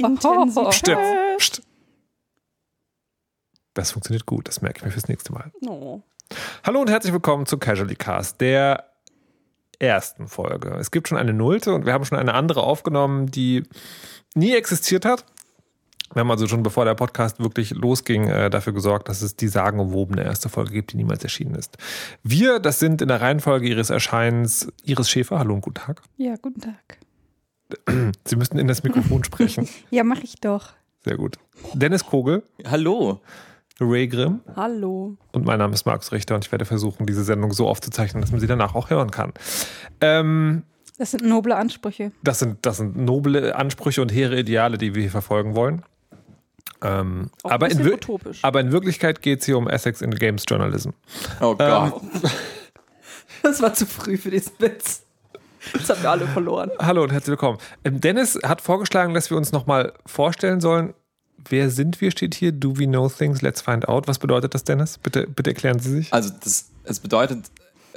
Intensität. Stimmt. Psst. Das funktioniert gut, das merke ich mir fürs nächste Mal. Oh. Hallo und herzlich willkommen zu Casually Cast, der ersten Folge. Es gibt schon eine Nullte und wir haben schon eine andere aufgenommen, die nie existiert hat. Wir haben also schon bevor der Podcast wirklich losging, äh, dafür gesorgt, dass es die sagenumwobene erste Folge gibt, die niemals erschienen ist. Wir, das sind in der Reihenfolge ihres Erscheinens Iris Schäfer. Hallo und guten Tag. Ja, guten Tag. Sie müssten in das Mikrofon sprechen. Ja, mache ich doch. Sehr gut. Dennis Kogel, Hallo. Ray Grimm Hallo. und mein Name ist Markus Richter und ich werde versuchen, diese Sendung so aufzuzeichnen, dass man sie danach auch hören kann. Ähm, Das sind noble Ansprüche. das, sind, das sind noble Ansprüche und hehre Ideale, die wir hier verfolgen wollen. Ähm, Auch aber, ein in aber in Wirklichkeit geht es hier um Essex in Games Journalism. Oh Gott. Das war zu früh für diesen Witz. Das haben wir alle verloren. Hallo und herzlich willkommen. Ähm, Dennis hat vorgeschlagen, dass wir uns nochmal vorstellen sollen. Wer sind wir, steht hier. Do we know things? Let's find out. Was bedeutet das, Dennis? Bitte, bitte erklären Sie sich. Also das, es bedeutet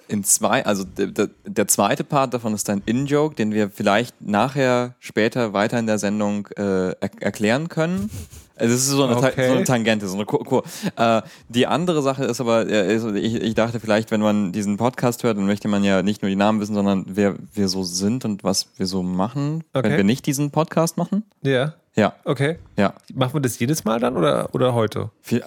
in zwei, also der, der, der zweite Part davon ist ein In-Joke, den wir vielleicht nachher später weiter in der Sendung äh, er erklären können. Also es ist so eine, Okay. so eine Tangente, so eine Kur. Äh, Die andere Sache ist aber, ich, ich dachte vielleicht, wenn man diesen Podcast hört, dann möchte man ja nicht nur die Namen wissen, sondern wer wir so sind und was wir so machen, Okay. wenn wir nicht diesen Podcast machen. Ja, Ja, okay. ja. Machen wir das jedes Mal dann oder, oder heute? Äh,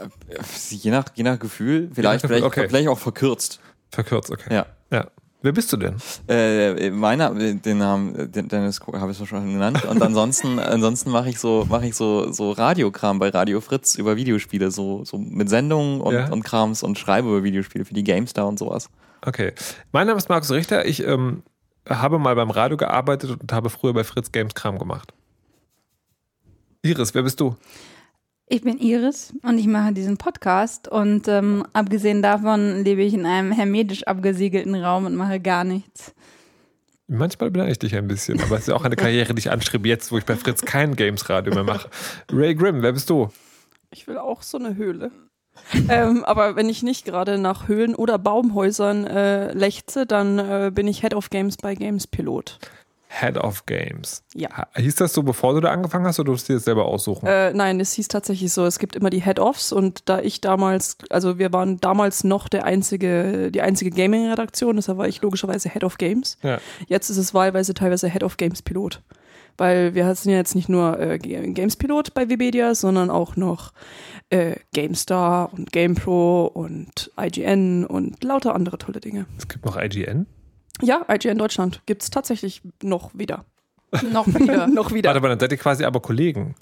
Je nach, je nach Gefühl, vielleicht, Gefühl, vielleicht, okay. vielleicht auch verkürzt. Verkürzt, okay. Ja. ja. Wer bist du denn? Äh, meiner, den Namen, den Dennis habe ich schon genannt. Und ansonsten, ansonsten mache ich so, mache ich so, so Radiokram bei Radio Fritz über Videospiele, so, so mit Sendungen und, Ja. und Krams und schreibe über Videospiele für die GameStar und sowas. Okay. Mein Name ist Markus Richter. Ich ähm, habe mal beim Radio gearbeitet und habe früher bei Fritz Games Kram gemacht. Iris, wer bist du? Ich bin Iris und ich mache diesen Podcast und ähm, abgesehen davon lebe ich in einem hermetisch abgesiegelten Raum und mache gar nichts. Manchmal beneide ich dich ein bisschen, aber es ist ja auch eine Karriere, die ich anstrebe, jetzt, wo ich bei Fritz kein Games-Radio mehr mache. Ray Grimm, wer bist du? Ich will auch so eine Höhle. ähm, aber wenn ich nicht gerade nach Höhlen oder Baumhäusern äh, lechze, dann äh, bin ich Head of Games bei Games Pilot. Head of Games. Ja. Hieß das so, bevor du da angefangen hast, oder durfst du dir das selber aussuchen? Äh, nein, es hieß tatsächlich so, es gibt immer die Head-Offs und da ich damals, also wir waren damals noch der einzige, die einzige Gaming-Redaktion, deshalb war ich logischerweise Head of Games. ja. Jetzt ist es wahlweise teilweise Head of Games Pilot. Weil wir sind ja jetzt nicht nur äh, Games Pilot bei Webedia, sondern auch noch äh, GameStar und GamePro und IGN und lauter andere tolle Dinge. Es gibt noch IGN. Ja, IGN Deutschland gibt's tatsächlich noch wieder. Noch wieder. noch wieder. Warte mal, dann seid ihr quasi aber Kollegen.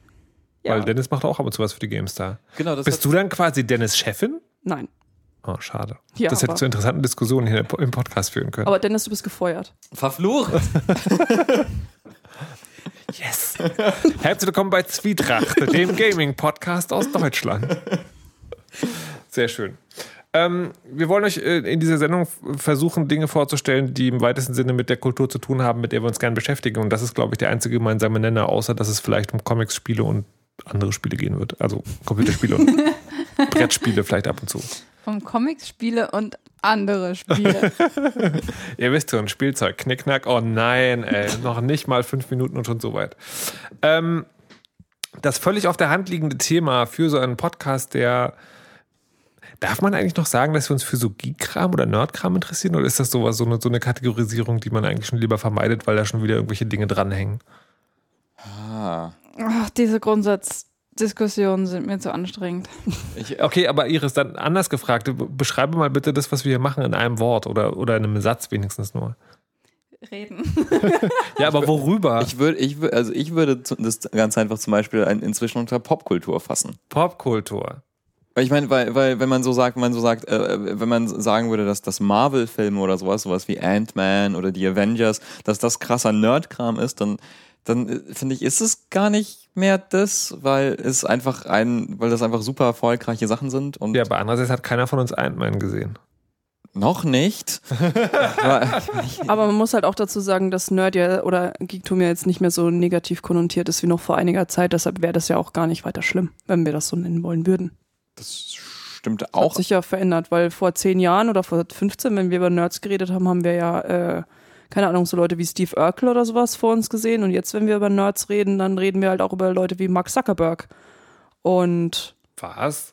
ja. Weil Dennis macht auch ab und zu was für die GameStar. Genau, das Bist du dann quasi Dennis Chefin? Nein. Oh, schade. Ja, das hätte zu interessanten Diskussionen hier im Podcast führen können. Aber Dennis, du bist gefeuert. verflucht. yes. Herzlich willkommen bei Zwietracht, dem Gaming-Podcast aus Deutschland. Sehr schön. Ähm, wir wollen euch äh, in dieser Sendung versuchen, Dinge vorzustellen, die im weitesten Sinne mit der Kultur zu tun haben, mit der wir uns gerne beschäftigen. Und das ist, glaube ich, der einzige gemeinsame Nenner, außer dass es vielleicht um Comics, Spiele und andere Spiele gehen wird. Also Computerspiele und Brettspiele vielleicht ab und zu. Um Comics, Spiele und andere Spiele. Ihr wisst schon, Spielzeug, Knickknack. Oh nein, ey, noch nicht mal fünf Minuten und schon so weit. Ähm, das völlig auf der Hand liegende Thema für so einen Podcast, der. Darf man eigentlich noch sagen, dass wir uns für so Geek-Kram oder Nerd-Kram interessieren? Oder ist das sowas, so eine, so eine Kategorisierung, die man eigentlich schon lieber vermeidet, weil da schon wieder irgendwelche Dinge dranhängen? Ah, Ach, diese Grundsatzdiskussionen sind mir zu anstrengend. ich, Okay, aber Iris, dann anders gefragt. be- Beschreibe mal bitte das, was wir hier machen, in einem Wort oder, oder in einem Satz wenigstens nur. Reden. Ja, aber worüber? ich würde, ich würde, also ich würde das ganz einfach zum Beispiel ein, inzwischen unter Popkultur fassen. Popkultur. Weil ich meine, weil, weil wenn man so sagt, wenn man so sagt, äh, wenn man sagen würde, dass das Marvel-Filme oder sowas, sowas wie Ant-Man oder die Avengers, dass das krasser Nerdkram ist, dann, dann äh, finde ich, ist es gar nicht mehr das, weil es einfach ein, weil das einfach super erfolgreiche Sachen sind und Ja, aber andererseits hat keiner von uns Ant-Man gesehen. noch nicht. Aber- Aber man muss halt auch dazu sagen, dass Nerd ja oder Geektum ja jetzt nicht mehr so negativ konnotiert ist wie noch vor einiger Zeit. Deshalb wäre das ja auch gar nicht weiter schlimm, wenn wir das so nennen wollen würden. Das stimmt Auch auch. hat sich ja verändert, weil vor zehn Jahren oder vor 15, wenn wir über Nerds geredet haben, haben wir ja äh, keine Ahnung, so Leute wie Steve Urkel oder sowas vor uns gesehen. Und jetzt, wenn wir über Nerds reden, dann reden wir halt auch über Leute wie Mark Zuckerberg. Und Was?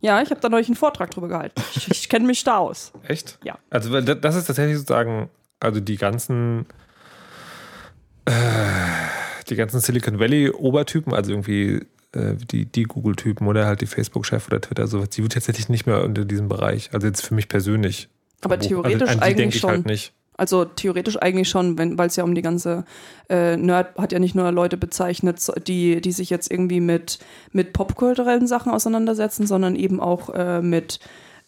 ja, ich habe da neulich einen Vortrag drüber gehalten. Ich, ich kenne mich da aus. Echt? Ja. Also das ist tatsächlich sozusagen, also die ganzen äh, die ganzen Silicon Valley Obertypen, also irgendwie die, die Google-Typen oder halt die Facebook-Chef oder Twitter, sowas, die wird tatsächlich nicht mehr unter diesem Bereich. Also jetzt für mich persönlich. Aber verbucht. theoretisch also, eigentlich ich schon. halt. Also theoretisch eigentlich schon, weil es ja um die ganze äh, Nerd hat ja nicht nur Leute bezeichnet, so- die, die sich jetzt irgendwie mit, mit popkulturellen Sachen auseinandersetzen, sondern eben auch äh, mit,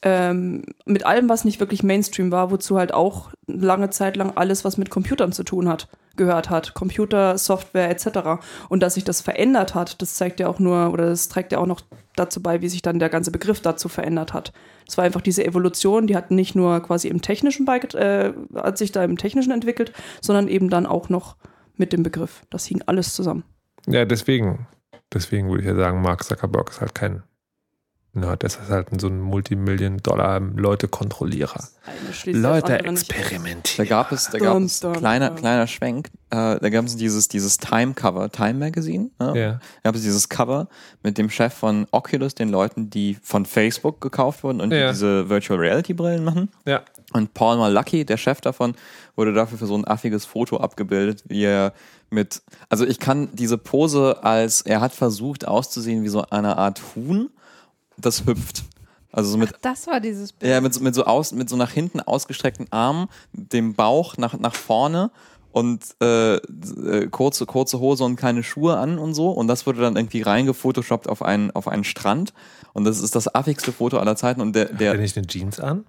ähm, mit allem, was nicht wirklich Mainstream war, wozu halt auch lange Zeit lang alles, was mit Computern zu tun hat, gehört hat. Computer, Software etc. Und dass sich das verändert hat, das zeigt ja auch nur, oder das trägt ja auch noch dazu bei, wie sich dann der ganze Begriff dazu verändert hat. Es war einfach diese Evolution, die hat nicht nur quasi im Technischen äh, hat sich da im Technischen entwickelt, sondern eben dann auch noch mit dem Begriff. Das hing alles zusammen. Ja, deswegen. Deswegen würde ich ja sagen, Mark Zuckerberg ist halt kein Nerd, das ist halt so ein Multimillion-Dollar-Leute-Kontrollierer. Nicht aus. Da experimentieren. gab es, da gab es kleiner, kleiner Schwenk. Äh, da gab es dieses, dieses Time-Cover, Time Magazine. Ne? Ja. Da gab es dieses Cover mit dem Chef von Oculus, den Leuten, die von Facebook gekauft wurden und Ja. die diese Virtual Reality Brillen machen. ja. Und Paul Malachy, der Chef davon, wurde dafür für so ein affiges Foto abgebildet, wie er mit, also ich kann diese Pose als, er hat versucht auszusehen wie so eine Art Huhn, das hüpft. Also so mit Das war dieses Bild. ja, mit, so- mit so aus, mit so nach hinten ausgestreckten Armen, dem Bauch nach, nach vorne und äh, äh, kurze, kurze Hose und keine Schuhe an und so. Und das wurde dann irgendwie reingefotoshoppt auf einen, auf einen Strand. Und das ist das affigste Foto aller Zeiten. Und der, Hat er der nicht eine Jeans an?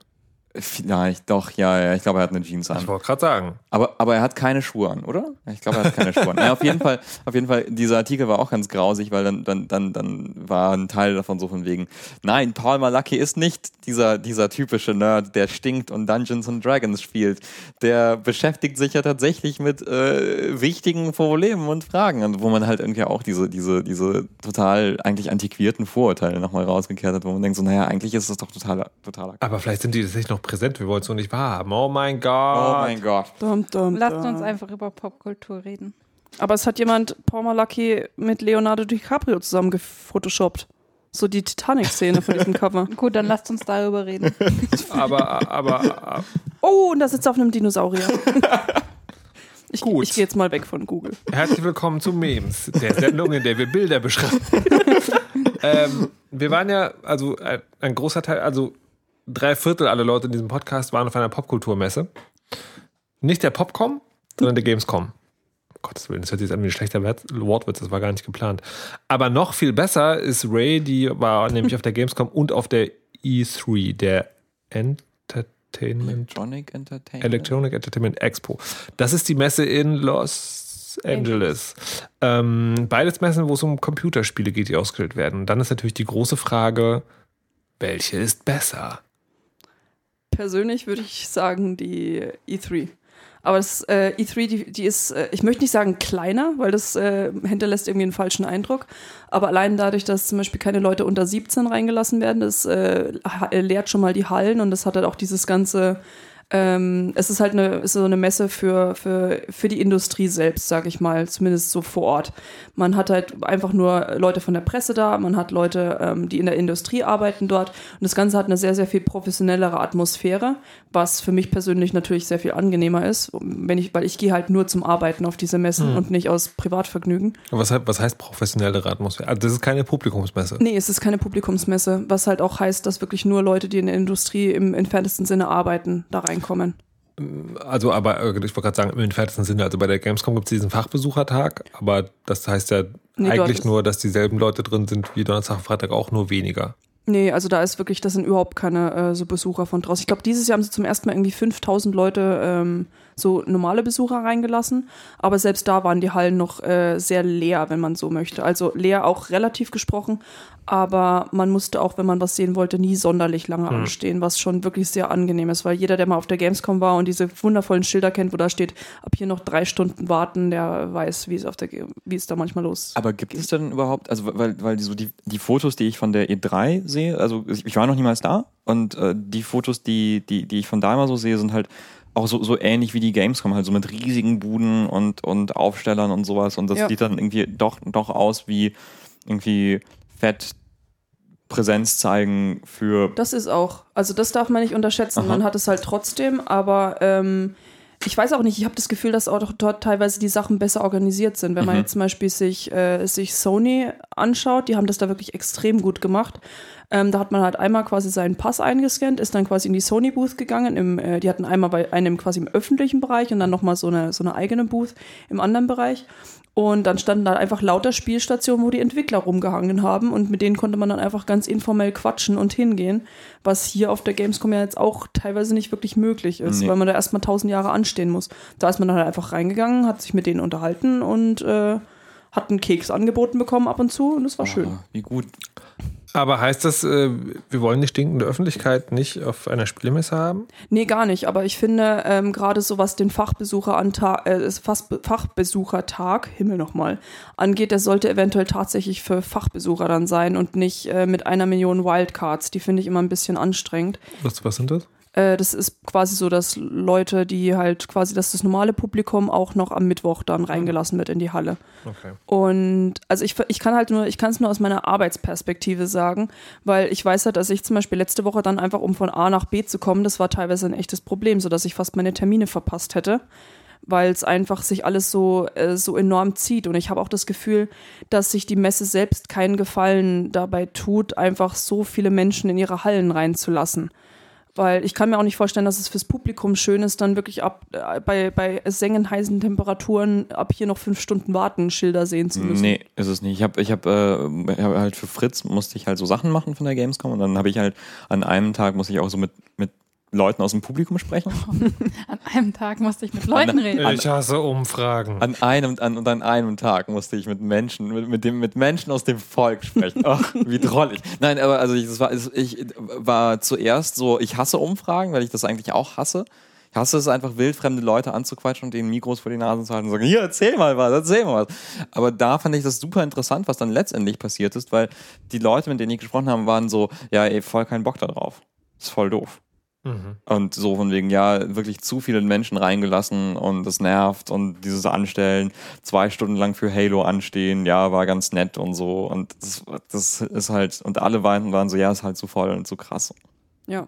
Vielleicht, doch, ja, ja, ich glaube, er hat eine Jeans Ich an. wollte gerade sagen. Aber, aber er hat keine Schuhe an, oder? Ich glaube, er hat keine Schuhe an. Ja, auf jeden Fall, auf jeden Fall, dieser Artikel war auch ganz grausig, weil dann, dann, dann, dann war ein Teil davon so von wegen, nein, Paul Malachy ist nicht dieser, dieser typische Nerd, der stinkt und Dungeons and Dragons spielt. Der beschäftigt sich ja tatsächlich mit äh, wichtigen Problemen und Fragen, und wo man halt irgendwie auch diese, diese, diese total eigentlich antiquierten Vorurteile nochmal rausgekehrt hat, wo man denkt so, naja, eigentlich ist das doch totaler, totaler Aber vielleicht sind die tatsächlich noch präsent, wir wollen es nur nicht wahrhaben. Oh mein Gott. Oh mein Gott. Dum, dum, Lasst dum. uns einfach über Popkultur reden. Aber es hat jemand Paul Malachy mit Leonardo DiCaprio zusammen gefotoshoppt. So die Titanic-Szene von diesem Cover. Gut, dann lasst uns darüber reden. Aber, aber, Oh, und da sitzt er auf einem Dinosaurier. Ich, Gut. ich gehe jetzt mal weg von Google. Herzlich willkommen zu Memes, der Sendung, in der wir Bilder beschreiben. ähm, wir waren ja, also ein, ein großer Teil, also drei Viertel aller Leute in diesem Podcast waren auf einer Popkulturmesse. Nicht der Popcom, sondern der Gamescom. Um Gottes Willen, das hört sich jetzt an wie ein schlechter Wortwitz, das war gar nicht geplant. Aber noch viel besser ist Ray, die war nämlich auf der Gamescom und auf der E3, der Entertainment Electronic Entertainment. Electronic Entertainment Expo. Das ist die Messe in Los Angeles. Ähm, beides Messen, wo es um Computerspiele geht, die ausgestellt werden. Und dann ist natürlich die große Frage, welche ist besser? Persönlich würde ich sagen die E3. Aber das äh, E3, die, die ist, äh, ich möchte nicht sagen kleiner, weil das äh, hinterlässt irgendwie einen falschen Eindruck. Aber allein dadurch, dass zum Beispiel keine Leute unter 17 reingelassen werden, das äh, ha- leert schon mal die Hallen und das hat halt auch dieses ganze ähm, es ist halt eine, ist so eine Messe für, für, für die Industrie selbst, sage ich mal, zumindest so vor Ort. Man hat halt einfach nur Leute von der Presse da, man hat Leute, ähm, die in der Industrie arbeiten dort und das Ganze hat eine sehr, sehr viel professionellere Atmosphäre, was für mich persönlich natürlich sehr viel angenehmer ist, wenn ich, weil ich gehe halt nur zum Arbeiten auf diese Messen und nicht aus Privatvergnügen. Was, was heißt professionellere Atmosphäre? Also das ist keine Publikumsmesse. Nee, es ist keine Publikumsmesse, was halt auch heißt, dass wirklich nur Leute, die in der Industrie im entferntesten Sinne arbeiten, da reinkommen. Also, aber äh, ich wollte gerade sagen, im entferntesten Sinne, also bei der Gamescom gibt es diesen Fachbesuchertag, aber das heißt ja Nee, eigentlich nur, dass dieselben Leute drin sind wie Donnerstag, Freitag auch nur weniger. Nee, also da ist wirklich, das sind überhaupt keine äh, so Besucher von draußen. Ich glaube, dieses Jahr haben sie zum ersten Mal irgendwie 5000 Leute ähm, so normale Besucher reingelassen, aber selbst da waren die Hallen noch äh, sehr leer, wenn man so möchte. Also leer auch relativ gesprochen, aber man musste auch, wenn man was sehen wollte, nie sonderlich lange anstehen, was schon wirklich sehr angenehm ist, weil jeder, der mal auf der Gamescom war und diese wundervollen Schilder kennt, wo da steht, ab hier noch drei Stunden warten, der weiß, wie es auf der, wie es da manchmal los Aber gibt es denn überhaupt, also weil, weil die, so die, die Fotos, die ich von der E3 sehe, also ich ich war noch niemals da. Und äh, die Fotos, die, die, die ich von da immer so sehe, sind halt auch so, so ähnlich wie die Gamescom, halt so mit riesigen Buden und, und Aufstellern und sowas. Und das Ja. sieht dann irgendwie doch, doch aus wie irgendwie fett Präsenz zeigen für Das ist auch. Also das darf man nicht unterschätzen. Aha. Man hat es halt trotzdem, aber ähm, ich weiß auch nicht, ich habe das Gefühl, dass auch dort teilweise die Sachen besser organisiert sind. Wenn man Mhm. jetzt zum Beispiel sich, äh, sich Sony anschaut, die haben das da wirklich extrem gut gemacht. Ähm, da hat man halt einmal quasi seinen Pass eingescannt, ist dann quasi in die Sony Booth gegangen. Im, äh, die hatten einmal bei einem quasi im öffentlichen Bereich und dann nochmal so eine, so eine eigene Booth im anderen Bereich. Und dann standen da einfach lauter Spielstationen, wo die Entwickler rumgehangen haben und mit denen konnte man dann einfach ganz informell quatschen und hingehen, was hier auf der Gamescom ja jetzt auch teilweise nicht wirklich möglich ist, Nee. weil man da erstmal tausend Jahre anstehen muss. Da ist man dann halt einfach reingegangen, hat sich mit denen unterhalten und äh, hat einen Keks angeboten bekommen ab und zu und das war schön. Oh, wie gut. Aber heißt das, äh, wir wollen die stinkende Öffentlichkeit nicht auf einer Spielemesse haben? Nee, gar nicht. Aber ich finde, ähm, gerade so was den Fachbesucheranta äh, Fachbesuchertag, Himmel nochmal, angeht, der sollte eventuell tatsächlich für Fachbesucher dann sein und nicht äh, mit einer Million Wildcards. Die finde ich immer ein bisschen anstrengend. Was, was sind das? Äh, das ist quasi so, dass Leute, die halt quasi, dass das normale Publikum auch noch am Mittwoch dann reingelassen wird in die Halle. Okay. Und also ich, ich kann halt nur, ich kann es nur aus meiner Arbeitsperspektive sagen, weil ich weiß halt, dass ich zum Beispiel letzte Woche dann einfach, um von A nach B zu kommen, das war teilweise ein echtes Problem, sodass ich fast meine Termine verpasst hätte, weil es einfach sich alles so, äh, so enorm zieht. Und ich habe auch das Gefühl, dass sich die Messe selbst keinen Gefallen dabei tut, einfach so viele Menschen in ihre Hallen reinzulassen. Weil ich kann mir auch nicht vorstellen, dass es fürs Publikum schön ist, dann wirklich ab äh, bei, bei sengenheißen Temperaturen ab hier noch fünf Stunden warten, Schilder sehen zu müssen. Nee, ist es nicht. Ich habe ich hab, äh, hab halt für Fritz musste ich halt so Sachen machen von der Gamescom und dann habe ich halt an einem Tag musste ich auch so mit, mit Leuten aus dem Publikum sprechen. An einem Tag musste ich mit Leuten reden. Ich hasse Umfragen. An einem, an, und an einem Tag musste ich mit Menschen, mit, mit, dem, mit Menschen aus dem Volk sprechen. Ach, wie drollig. Nein, aber also ich, das war, ich war zuerst so, ich hasse Umfragen, weil ich das eigentlich auch hasse. Ich hasse es einfach, wildfremde Leute anzuquatschen und denen Mikros vor die Nase zu halten und sagen, hier, erzähl mal was, erzähl mal was. Aber da fand ich das super interessant, was dann letztendlich passiert ist, weil die Leute, mit denen ich gesprochen habe, waren so, ja, ey, voll keinen Bock da drauf. Ist voll doof. Mhm. Und so von wegen, ja, wirklich zu viele Menschen reingelassen und das nervt und dieses Anstellen, zwei Stunden lang für Halo anstehen, ja, war ganz nett und so. Und das, das ist halt, und alle waren, waren so, ja, ist halt zu voll und zu krass. Ja.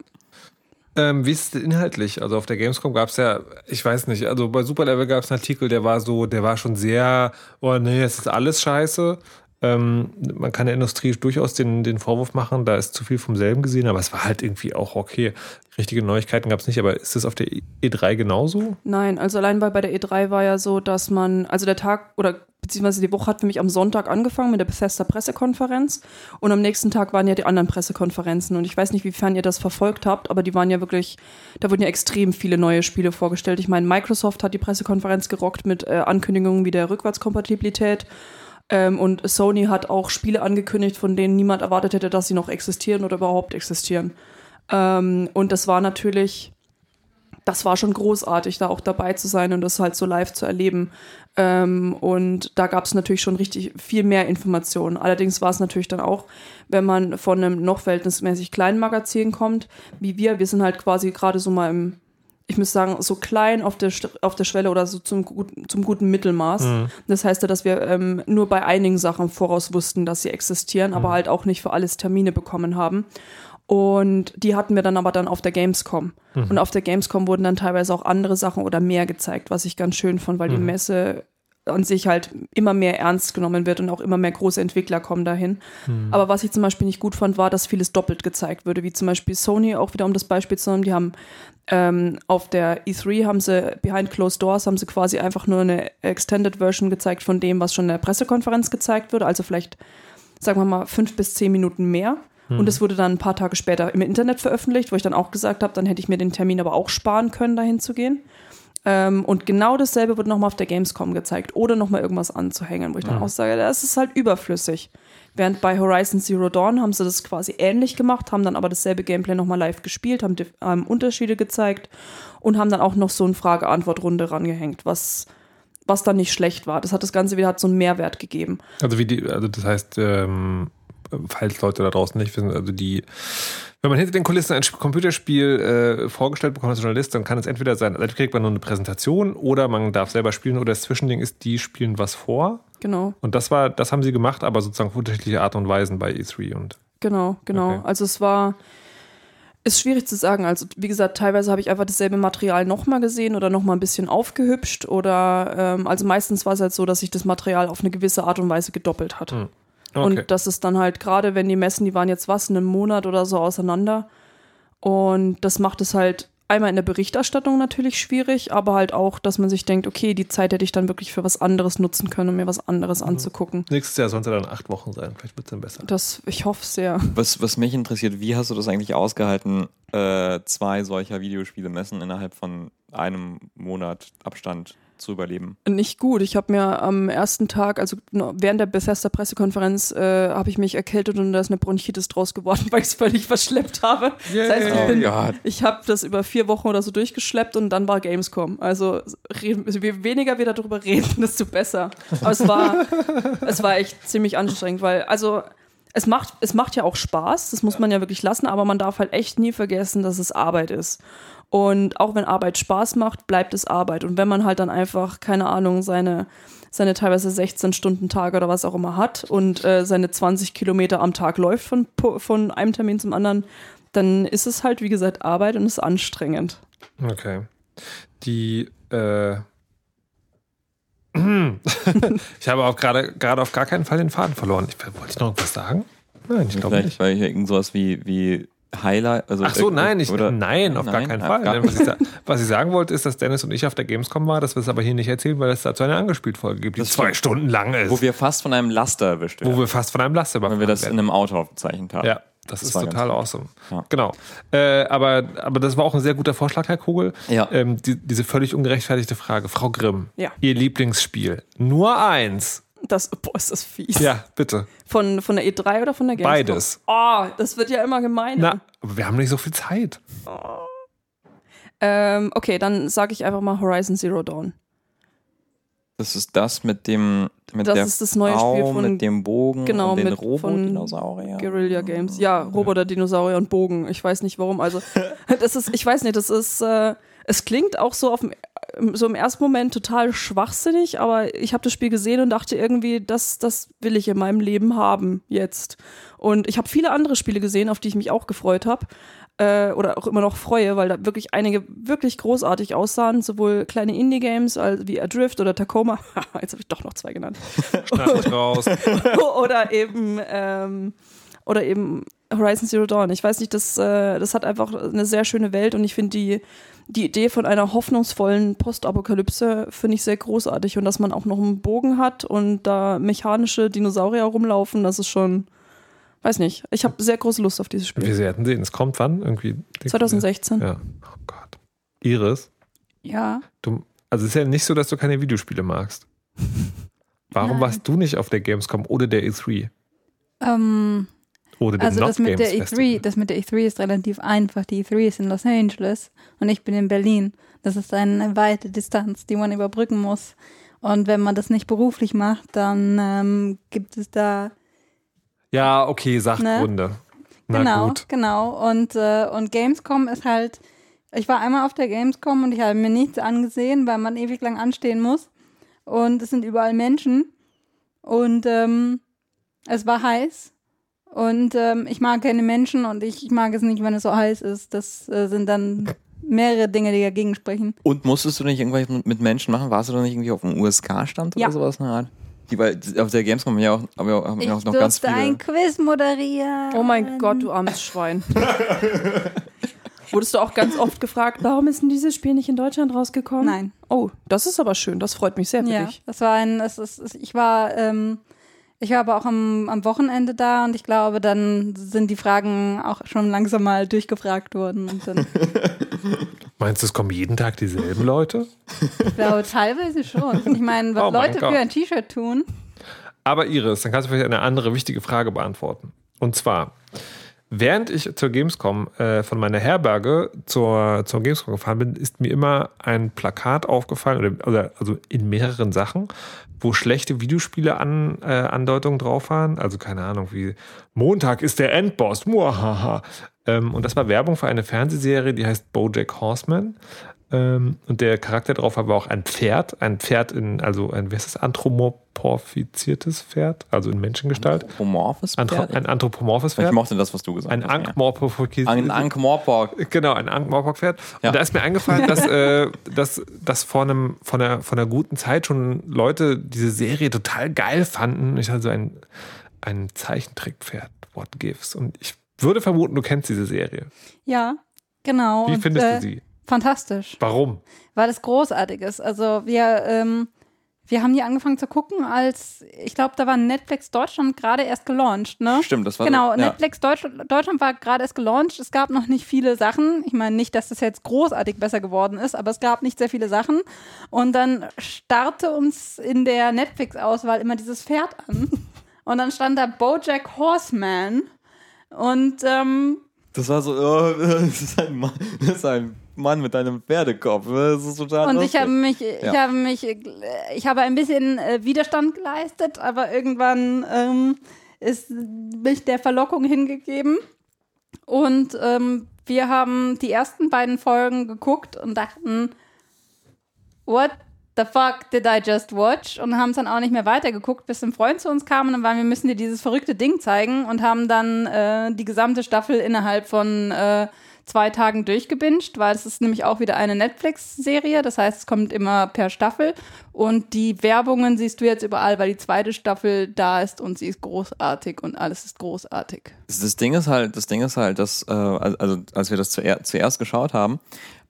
Ähm, wie ist es inhaltlich? Also auf der Gamescom gab es ja, ich weiß nicht, also bei Superlevel gab es einen Artikel, der war so, der war schon sehr, oh nee, es ist alles scheiße. Ähm, man kann der Industrie durchaus den, den Vorwurf machen, da ist zu viel vom selben gesehen, aber es war halt irgendwie auch okay. Richtige Neuigkeiten gab es nicht, aber ist das auf der E3 genauso? Nein, also allein bei, bei der E3 war ja so, dass man, also der Tag oder beziehungsweise die Woche hat für mich am Sonntag angefangen mit der Bethesda Pressekonferenz und am nächsten Tag waren ja die anderen Pressekonferenzen und ich weiß nicht, wiefern ihr das verfolgt habt, aber die waren ja wirklich, da wurden ja extrem viele neue Spiele vorgestellt. Ich meine, Microsoft hat die Pressekonferenz gerockt mit äh, Ankündigungen wie der Rückwärtskompatibilität ähm, und Sony hat auch Spiele angekündigt, von denen niemand erwartet hätte, dass sie noch existieren oder überhaupt existieren. Ähm, und das war natürlich, das war schon großartig, da auch dabei zu sein und das halt so live zu erleben. Ähm, und da gab es natürlich schon richtig viel mehr Informationen. Allerdings war es natürlich dann auch, wenn man von einem noch verhältnismäßig kleinen Magazin kommt, wie wir, wir sind halt quasi gerade so mal im, ich muss sagen, so klein auf der, auf der Schwelle oder so zum, guten- zum guten Mittelmaß. Das heißt ja, dass wir ähm, nur bei einigen Sachen voraus wussten, dass sie existieren, aber halt auch nicht für alles Termine bekommen haben. Und die hatten wir dann aber dann auf der Gamescom. Und auf der Gamescom wurden dann teilweise auch andere Sachen oder mehr gezeigt, was ich ganz schön fand, weil die Messe an sich halt immer mehr ernst genommen wird und auch immer mehr große Entwickler kommen dahin. Aber was ich zum Beispiel nicht gut fand, war, dass vieles doppelt gezeigt wurde, wie zum Beispiel Sony, auch wieder um das Beispiel zu nehmen, die haben ähm, auf der E3 haben sie behind closed doors haben sie quasi einfach nur eine Extended Version gezeigt von dem, was schon in der Pressekonferenz gezeigt wurde, also vielleicht sagen wir mal fünf bis zehn Minuten mehr. Und es wurde dann ein paar Tage später im Internet veröffentlicht, wo ich dann auch gesagt habe, dann hätte ich mir den Termin aber auch sparen können, dahin zu gehen. Ähm, und genau dasselbe wurde nochmal auf der Gamescom gezeigt oder nochmal irgendwas anzuhängen, wo ich dann auch sage, das ist halt überflüssig. Während bei Horizon Zero Dawn haben sie das quasi ähnlich gemacht, haben dann aber dasselbe Gameplay nochmal live gespielt, haben ähm, Unterschiede gezeigt und haben dann auch noch so eine Frage-Antwort-Runde rangehängt, was, was dann nicht schlecht war. Das hat das Ganze wieder hat so einen Mehrwert gegeben. Also wie die, also das heißt, ähm, falls Leute da draußen nicht wissen, also die, wenn man hinter den Kulissen ein Sp- Computerspiel äh, vorgestellt bekommt als Journalist, dann kann es entweder sein, also kriegt man nur eine Präsentation oder man darf selber spielen oder das Zwischending ist, die spielen was vor. Genau, Und das war, das haben sie gemacht, aber sozusagen auf unterschiedliche Art und Weisen bei E3 und genau, genau. Okay. Also es war, ist schwierig zu sagen. Also wie gesagt, teilweise habe ich einfach dasselbe Material nochmal gesehen oder nochmal ein bisschen aufgehübscht oder, ähm, also meistens war es halt so, dass sich das Material auf eine gewisse Art und Weise gedoppelt hat. Hm. Und das ist dann halt gerade, wenn die Messen, die waren jetzt was, einen Monat oder so auseinander. Und das macht es halt einmal in der Berichterstattung natürlich schwierig, aber halt auch, dass man sich denkt, okay, die Zeit hätte ich dann wirklich für was anderes nutzen können, um mir was anderes anzugucken. Nächstes Jahr sollen es ja dann acht Wochen sein. Vielleicht wird es dann besser. Das, ich hoffe sehr. Was, was mich interessiert, wie hast du das eigentlich ausgehalten, äh, zwei solcher Videospiele messen innerhalb von einem Monat Abstand zu überleben? Nicht gut. Ich habe mir am ersten Tag, also während der Bethesda-Pressekonferenz, äh, habe ich mich erkältet und da ist eine Bronchitis draus geworden, weil ich es völlig verschleppt habe. Das heißt, ich bin, Gott. Ich habe das über vier Wochen oder so durchgeschleppt und dann war Gamescom. Also je weniger wir darüber reden, desto besser. Aber es war, es war echt ziemlich anstrengend, weil also es macht, es macht ja auch Spaß, das muss man ja wirklich lassen, aber man darf halt echt nie vergessen, dass es Arbeit ist. Und auch wenn Arbeit Spaß macht, bleibt es Arbeit. Und wenn man halt dann einfach, keine Ahnung, seine, seine teilweise 16 Stunden Tage oder was auch immer hat und äh, seine 20 Kilometer am Tag läuft von, von einem Termin zum anderen, dann ist es halt, wie gesagt, Arbeit und ist anstrengend. Okay. Die, äh, ich habe auch gerade gerade auf gar keinen Fall den Faden verloren. Ich, wollte ich noch irgendwas sagen? Nein, ich glaube Vielleicht, nicht. weil hier irgend sowas wie, wie Highlight. Also Ach so, irg- nein, ich, oder, nein, auf gar Nein, keinen auf Fall. gar- Denn Was ich, was ich sagen wollte, ist, dass Dennis und ich auf der Gamescom war, dass wir es aber hier nicht erzählen, weil es dazu eine Angespielt-Folge gibt, die Das zwei stimmt. Stunden lang ist. Wo wir fast von einem Laster erwischt wo werden. wir fast von einem Laster Weil wir das in werden. einem Auto aufgezeichnet haben. Ja, das, Das ist total awesome. Ja. Genau. Äh, aber, aber das war auch ein sehr guter Vorschlag, Herr Kogel. Ja. Ähm, die, diese völlig ungerechtfertigte Frage. Frau Grimm, Ja. Ihr Lieblingsspiel. Nur eins. Das, boah, ist das fies. Ja, bitte. Von, von der E3 oder von der Gamescom? Beides. Oh, das wird ja immer gemeiner. Na, aber wir haben nicht so viel Zeit. Ähm, okay, dann sage ich einfach mal Horizon Zero Dawn. Das ist das mit dem mit Das der ist das neue Frau, Spiel von- mit dem Bogen genau, und den Robodinosaurier. Guerilla Games. Ja, Roboter, Dinosaurier und Bogen. Ich weiß nicht warum. Also, das ist, ich weiß nicht, das ist, äh, es klingt auch so auf dem, so im ersten Moment total schwachsinnig, aber ich habe das Spiel gesehen und dachte irgendwie, das, das will ich in meinem Leben haben jetzt. Und ich habe viele andere Spiele gesehen, auf die ich mich auch gefreut habe. Äh, oder auch immer noch freue, weil da wirklich einige wirklich großartig aussahen, sowohl kleine Indie-Games als wie Adrift oder Tacoma. Jetzt habe ich doch noch zwei genannt. Raus. oder eben ähm, oder eben Horizon Zero Dawn. Ich weiß nicht, das, äh, das hat einfach eine sehr schöne Welt und ich finde die, die Idee von einer hoffnungsvollen Postapokalypse finde ich sehr großartig und dass man auch noch einen Bogen hat und da mechanische Dinosaurier rumlaufen, das ist schon, weiß nicht. Ich habe sehr große Lust auf dieses Wir Spiel. werden sehen. Es kommt wann? Irgendwie. 2016. Ja. Oh Gott. Iris, Ja. du, also es ist ja nicht so, dass du keine Videospiele magst. Warum Nein. warst du nicht auf der Gamescom oder der E3? Ähm, Oder also Not das mit der Games E3, Festival? das mit der E3 ist relativ einfach. Die E3 ist in Los Angeles und ich bin in Berlin. Das ist eine weite Distanz, die man überbrücken muss. Und wenn man das nicht beruflich macht, dann ähm, gibt es da Ja, okay, Sachgründe. Na genau, genau. Und, äh, und Gamescom ist halt, ich war einmal auf der Gamescom und ich habe mir nichts angesehen, weil man ewig lang anstehen muss. Und es sind überall Menschen. Und ähm, es war heiß. Und ähm, ich mag keine Menschen und ich, ich mag es nicht, wenn es so heiß ist. Das äh, sind dann mehrere Dinge, die dagegen sprechen. Und musstest du nicht irgendwas mit Menschen machen? Warst du doch nicht irgendwie auf dem USK-Stand oder Ja. sowas der Art? Die, weil auf der Gamescom haben ja auch, haben ja auch, Ich ja noch ganz durfte ein viele. Quiz moderieren. Oh mein Gott, du armes Schwein. Wurdest du auch ganz oft gefragt, warum ist denn dieses Spiel nicht in Deutschland rausgekommen? Nein. Oh, das ist aber schön. Das freut mich sehr für Ja, dich. das war ein, es ist, ich war, ähm, ich war aber auch am, am Wochenende da und ich glaube, dann sind die Fragen auch schon langsam mal durchgefragt worden Meinst du, es kommen jeden Tag dieselben Leute? ich glaube, teilweise schon. Ich meine, was Oh mein Leute Gott. für ein T-Shirt tun. Aber Iris, dann kannst du vielleicht eine andere wichtige Frage beantworten. Und zwar, während ich zur Gamescom äh, von meiner Herberge zur, zur Gamescom gefahren bin, ist mir immer ein Plakat aufgefallen, oder, also in mehreren Sachen, wo schlechte Videospiele an, äh, Andeutungen drauf waren. Also keine Ahnung, wie Montag ist der Endboss. Muahaha. Ähm, und das war Werbung für eine Fernsehserie, die heißt Bojack Horseman. Ähm, und der Charakter drauf war auch ein Pferd, ein Pferd in, also ein, wie heißt das, anthropomorphiziertes Pferd, also in Menschengestalt. Anthropomorphes Anthro Pferd? ein anthropomorphes Ich Pferd. mochte das, was du gesagt Ein hast. ja. Ankh-Morphophysites. Ein Ankh-Morpork. Genau, ein Ankh-Morpork-Pferd. Ja. Und da ist mir eingefallen, dass, äh, dass, dass vor, einem, von, einer, von einer guten Zeit schon Leute diese Serie total geil fanden. Ich hatte so ein, ein Zeichentrickpferd, What Gives. Und ich würde vermuten, du kennst diese Serie. Ja, genau. Wie Und, findest äh, du sie? Fantastisch. Warum? weil es großartig ist. Also wir, ähm, wir haben die angefangen zu gucken, als ich glaube, da war Netflix Deutschland gerade erst gelauncht, ne? Stimmt, das war Genau, so, ja. Netflix Deutsch, Deutschland war gerade erst gelauncht. Es gab noch nicht viele Sachen. Ich meine nicht, dass das jetzt großartig besser geworden ist, aber es gab nicht sehr viele Sachen. Und dann starrte uns in der Netflix-Auswahl immer dieses Pferd an. Und dann stand da Bojack Horseman. Und ähm, Das war so, oh, das ist ein Mann, das ist ein Mann mit einem Pferdekopf. Das ist total Und lustig. ich habe mich, ich Ja. habe mich, ich habe ein bisschen äh, Widerstand geleistet, aber irgendwann ähm, ist mich der Verlockung hingegeben. Und ähm, wir haben die ersten beiden Folgen geguckt und dachten, what the fuck did I just watch? Und haben es dann auch nicht mehr weitergeguckt, bis ein Freund zu uns kam und dann waren wir müssen dir dieses verrückte Ding zeigen und haben dann äh, die gesamte Staffel innerhalb von äh, zwei Tagen durchgebinged, weil es ist nämlich auch wieder eine Netflix-Serie, das heißt, es kommt immer per Staffel und die Werbungen siehst du jetzt überall, weil die zweite Staffel da ist und sie ist großartig und alles ist großartig. Das Ding ist halt, das Ding ist halt, dass, äh, also als wir das zuer zuerst geschaut haben,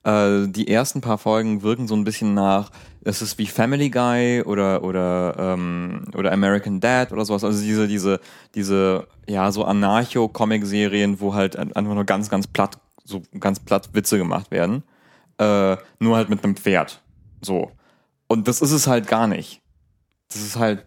äh, die ersten paar Folgen wirken so ein bisschen nach, es ist wie Family Guy oder oder ähm, oder American Dad oder sowas. Also diese diese diese ja so Anarcho-Comic-Serien, wo halt ein- einfach nur ganz ganz platt so ganz platt Witze gemacht werden, äh, nur halt mit einem Pferd. So und das ist es halt gar nicht. Das ist halt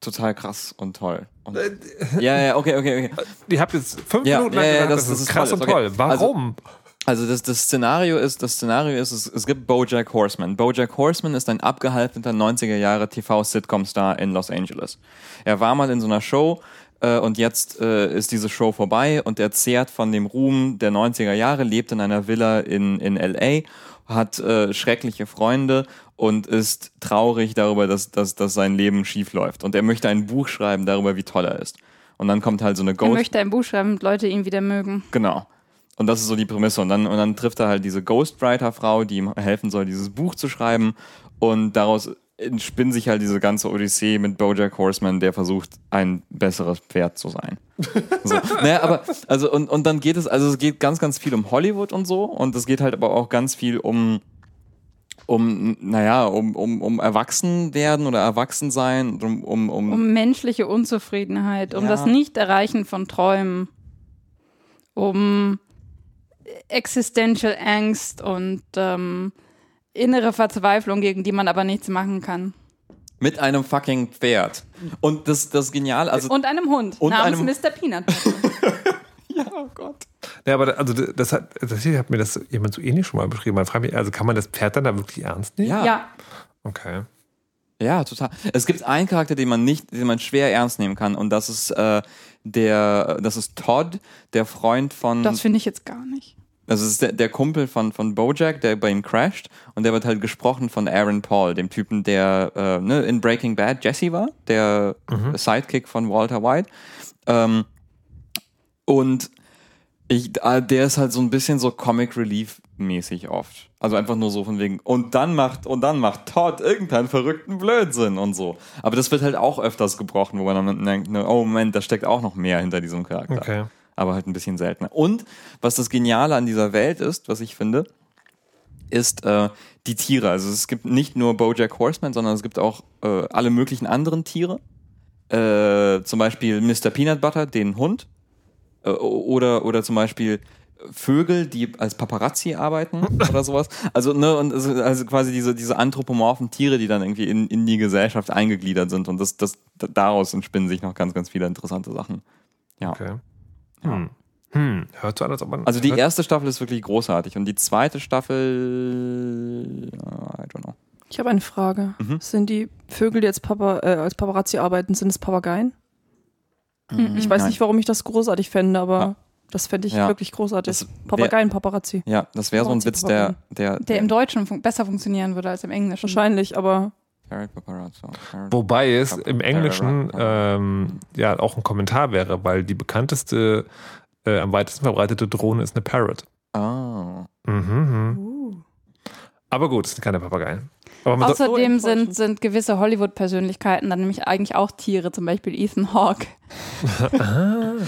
total krass und toll. Und ja, ja, okay, okay, okay. Ihr habt jetzt fünf Ja, Minuten lang ja, ja, gesagt, das- das, ist ist krass toll, und okay. toll. Warum? Also das, das Szenario ist, das Szenario ist, es, es gibt Bojack Horseman. Bojack Horseman ist ein abgehalfterter 90er Jahre TV-Sitcom-Star in Los Angeles. Er war mal in so einer Show äh, und jetzt äh, ist diese Show vorbei und er zehrt von dem Ruhm der 90er Jahre, lebt in einer Villa in, in L.A., hat äh, schreckliche Freunde und ist traurig darüber, dass, dass, dass sein Leben schief läuft. Und er möchte ein Buch schreiben darüber, wie toll er ist. Und dann kommt halt so eine Er Ghost... möchte ein Buch schreiben, damit Leute ihn wieder mögen. Genau. Und das ist so die Prämisse. Und dann, und dann trifft er halt diese Ghostwriter-Frau, die ihm helfen soll, dieses Buch zu schreiben. Und daraus entspinnt sich halt diese ganze Odyssee mit Bojack Horseman, der versucht, ein besseres Pferd zu sein. So. naja, aber, also, und, und dann geht es, also es geht ganz, ganz viel um Hollywood und so. Und es geht halt aber auch ganz viel um, um, naja, um, um, um Erwachsenwerden oder Erwachsensein, um, um, um, Um menschliche Unzufriedenheit, um Ja. das Nicht-Erreichen von Träumen, um Existential Angst und ähm, innere Verzweiflung, gegen die man aber nichts machen kann. mit einem fucking Pferd. Und das, das Genial, also, Und einem Hund Und namens einem- Mr. Peanut. ja, oh Gott. Ja, aber da- also das hat, das hier hat mir das jemand so ähnlich schon mal beschrieben. Man fragt mich, also kann man das Pferd dann da wirklich ernst nehmen? Ja. ja, Okay. Ja, total. Es gibt einen Charakter, den man nicht, den man schwer ernst nehmen kann, und das ist äh, der, das ist Todd, der Freund von, das finde ich jetzt gar nicht. Das ist der, der Kumpel von von Bojack, der bei ihm crasht, und der wird halt gesprochen von Aaron Paul, dem Typen, der äh, ne, in Breaking Bad Jesse war, der Sidekick von Walter White. Ähm, und ich, äh, der ist halt so ein bisschen so Comic Relief mäßig oft. Also einfach nur so von wegen und dann macht und dann macht Todd irgendeinen verrückten Blödsinn und so. Aber das wird halt auch öfters gebrochen, wo man dann denkt, ne, oh Moment, da steckt auch noch mehr hinter diesem Charakter. Okay. Aber halt ein bisschen seltener. Und was das Geniale an dieser Welt ist, was ich finde, ist äh, die Tiere. Also es gibt nicht nur BoJack Horseman, sondern es gibt auch äh, alle möglichen anderen Tiere. Äh, zum Beispiel Mr. Peanut Butter, den Hund. Äh, oder, oder zum Beispiel Vögel, die als Paparazzi arbeiten oder sowas. Also, ne, und also, also quasi diese, diese anthropomorphen Tiere, die dann irgendwie in, in die Gesellschaft eingegliedert sind. Und das, das, daraus entspinnen sich noch ganz, ganz viele interessante Sachen. Ja. Okay. Hm. Hm. Hört so an, als ob man. Also die hört, erste Staffel ist wirklich großartig und die zweite Staffel, äh, I don't know. Ich habe eine Frage. Mhm. Sind die Vögel, die jetzt Papa, äh, als Paparazzi arbeiten, sind es Papageien? Mhm. Ich weiß Nein. nicht, warum ich das großartig fände, aber Ja. das fände ich Ja. wirklich großartig. Papageien-Paparazzi. Ja, das wäre so ein Witz, der, der, Der im Deutschen fun besser funktionieren würde als im Englischen. Wahrscheinlich, aber Wobei es im Englischen ähm, ja auch ein Kommentar wäre, weil die bekannteste, äh, am weitesten verbreitete Drohne ist eine Parrot. Oh. Mhm, uh. Aber gut, es sind keine Papageien. Außerdem So sind, sind gewisse Hollywood-Persönlichkeiten dann nämlich eigentlich auch Tiere, zum Beispiel Ethan Hawke,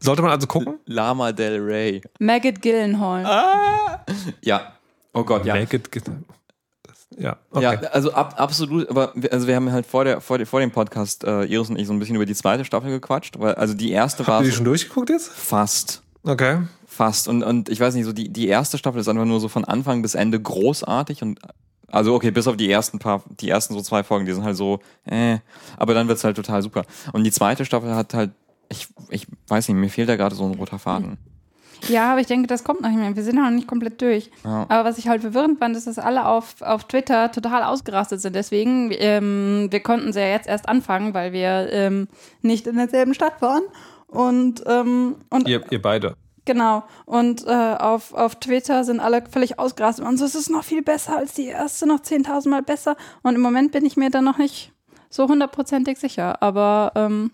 sollte man also gucken? Lama Del Rey. Maggot Gyllenhaal. Ah. Ja. Oh Gott, ja. It, das, ja, okay. Ja, also ab, absolut, aber wir, also wir haben halt vor, der, vor, der, vor dem Podcast äh, Iris und ich so ein bisschen über die zweite Staffel gequatscht, weil also die erste war Habt ihr die schon durchgeguckt jetzt? fast. Okay. Fast. Und, und ich weiß nicht, so die, die erste Staffel ist einfach nur so von Anfang bis Ende großartig und also okay, bis auf die ersten paar, die ersten so zwei Folgen, die sind halt so, äh, aber dann wird's halt total super. Und die zweite Staffel hat halt, ich, ich weiß nicht, mir fehlt da gerade so ein roter Faden. Ja, aber ich denke, das kommt noch nicht mehr. Wir sind noch nicht komplett durch. Ja. Aber was ich halt verwirrend fand, ist, dass alle auf, auf Twitter total ausgerastet sind. Deswegen, ähm, wir konnten sie ja jetzt erst anfangen, weil wir ähm, nicht in derselben Stadt waren. Und, ähm, und Ihr, ihr beide. genau. Und äh, auf, auf Twitter sind alle völlig ausgerastet. Und so, es ist noch viel besser als die erste, noch 10.000 Mal besser. Und im Moment bin ich mir da noch nicht so hundertprozentig sicher. Aber, ähm,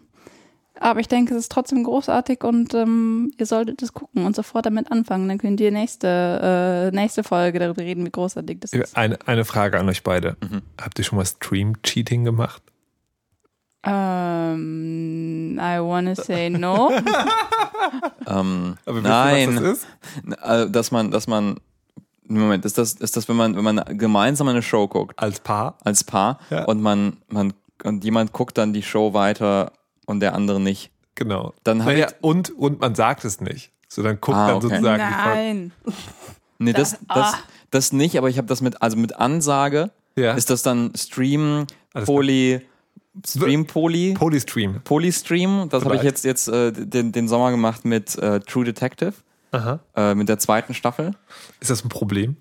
aber ich denke, es ist trotzdem großartig und ähm, ihr solltet es gucken und sofort damit anfangen. Dann könnt ihr nächste, äh, nächste Folge darüber reden, wie großartig das ist. Eine, eine Frage an euch beide. Mhm. Habt ihr schon mal Stream-Cheating gemacht? Ähm, I wanna say no. Ähm, Aber wisst ihr, nein, was das ist? Äh, dass man, dass man, Moment, ist das, ist das, wenn man, wenn man gemeinsam eine Show guckt, Als Paar? als Paar, Ja. und man, man, und jemand guckt dann die Show weiter und der andere nicht. Genau. Dann naja, ich- und, und man sagt es nicht. So, dann guckt Ah, dann okay. sozusagen die Folge. Nein. Nee, das, Das- das, ah. das nicht, aber ich habe das mit, also mit Ansage Ja. ist das dann Stream, Alles Poly, Stream Poly, Polystream. Polystream. Das habe ich jetzt, jetzt äh, den, den Sommer gemacht mit äh, True Detective, Aha. äh, mit der zweiten Staffel. Ist das ein Problem?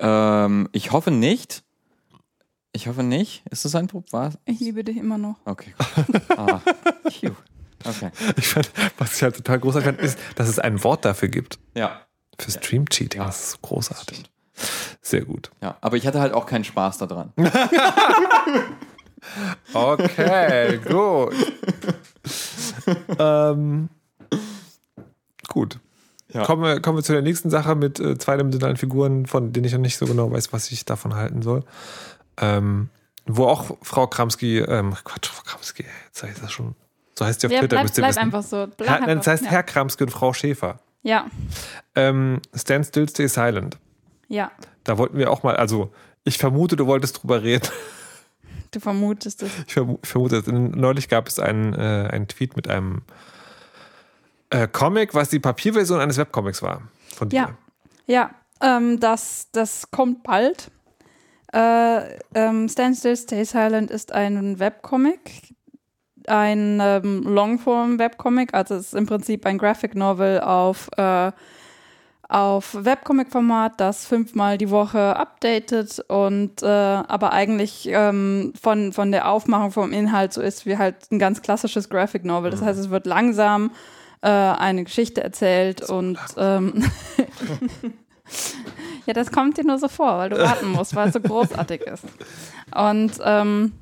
Ähm, ich hoffe nicht. Ich hoffe nicht. Ist das ein Problem? Was? Ich liebe dich immer noch. Okay. Ah, phew. okay. Ich fand, was ich halt total großartig fand, ist, dass es ein Wort dafür gibt. Ja. Für Stream-Cheating. Das ist großartig. Sehr gut. Ja, aber ich hatte halt auch keinen Spaß daran. Okay, gut. ähm, gut. Ja. Kommen, wir, kommen wir zu der nächsten Sache mit äh, zweidimensionalen Figuren, von denen ich noch nicht so genau weiß, was ich davon halten soll. Ähm, wo auch Frau Kramski, ähm, Quatsch, Frau Kramski, jetzt ich das schon. So heißt sie auf Ja, Twitter, bleib, müsst ihr bleib wissen. einfach so. Bleib Herr, nein, das heißt ja. Herr Kramski und Frau Schäfer. Ja, Ähm, Stand Still, Stay Silent. ja. Da wollten wir auch mal, also ich vermute, du wolltest drüber reden. Du vermutest es. Ich vermu- vermute, es. neulich gab es einen, äh, einen Tweet mit einem äh, Comic, was die Papierversion eines Webcomics war. Von dir. Ja. Ja, ähm, das, das kommt bald. Äh, ähm, Stand Still, Stay Silent ist ein Webcomic, ein ähm, Longform-Webcomic, also es ist im Prinzip ein Graphic Novel auf, äh, auf Webcomic-Format, das fünfmal die Woche updatet und äh, aber eigentlich ähm, von, von der Aufmachung vom Inhalt so ist wie halt ein ganz klassisches Graphic Novel. Das heißt, es wird langsam äh, eine Geschichte erzählt und ähm, ja, das kommt dir nur so vor, weil du warten musst, weil es so großartig ist. Und, ähm,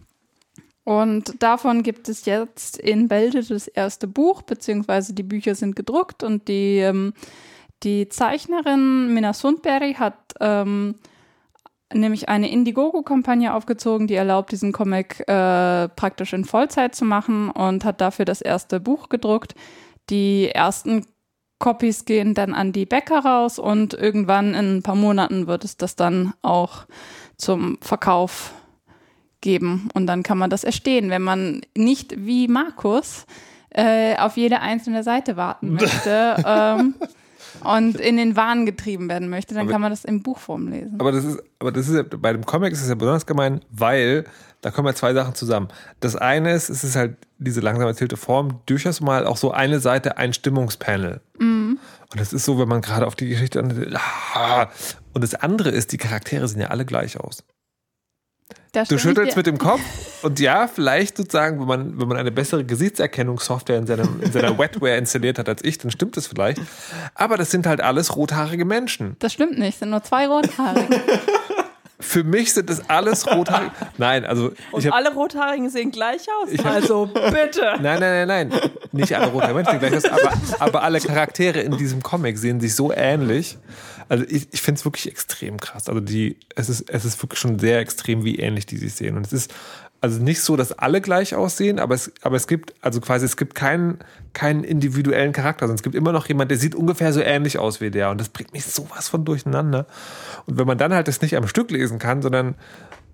und davon gibt es jetzt in Bälde das erste Buch, beziehungsweise die Bücher sind gedruckt und die, ähm, die Zeichnerin Minna Sundberg hat ähm, nämlich eine Indiegogo-Kampagne aufgezogen, die erlaubt, diesen Comic äh, praktisch in Vollzeit zu machen und hat dafür das erste Buch gedruckt. Die ersten Copies gehen dann an die Bäcker raus und irgendwann in ein paar Monaten wird es das dann auch zum Verkauf geben. Und dann kann man das erstehen, wenn man nicht wie Markus äh, auf jede einzelne Seite warten möchte ähm, und in den Wahn getrieben werden möchte, dann Aber- kann man das in Buchform lesen. Aber das ist, aber das ist ja, bei dem Comic ist es ja besonders gemein, weil da kommen ja zwei Sachen zusammen. Das eine ist, es ist halt diese langsam erzählte Form, durchaus mal auch so eine Seite, ein Stimmungspanel. Und das ist so, wenn man gerade auf die Geschichte. Ah. Und das andere ist, die Charaktere sehen ja alle gleich aus. Du schüttelst mit dem Kopf und ja, vielleicht sozusagen, wenn man, wenn man eine bessere Gesichtserkennungssoftware in, seinem, in seiner Wetware installiert hat als ich, dann stimmt es vielleicht. Aber das sind halt alles rothaarige Menschen. Das stimmt nicht, es sind nur zwei Rothaarige. Für mich sind das alles rothaarige. Nein, also Und ich habe alle Rothaarigen sehen gleich aus. hab- also bitte. Nein, nein, nein, nein. Nicht alle rothaarige Menschen sehen gleich aus, aber, aber alle Charaktere in diesem Comic sehen sich so ähnlich. Also ich, ich finde es wirklich extrem krass. Also die, es ist, es ist wirklich schon sehr extrem, wie ähnlich die sich sehen. Und es ist also nicht so, dass alle gleich aussehen, aber es, aber es gibt, also quasi, es gibt keinen, keinen individuellen Charakter, sondern es gibt immer noch jemand, der sieht ungefähr so ähnlich aus wie der. Und das bringt mich sowas von durcheinander. Und wenn man dann halt das nicht am Stück lesen kann, sondern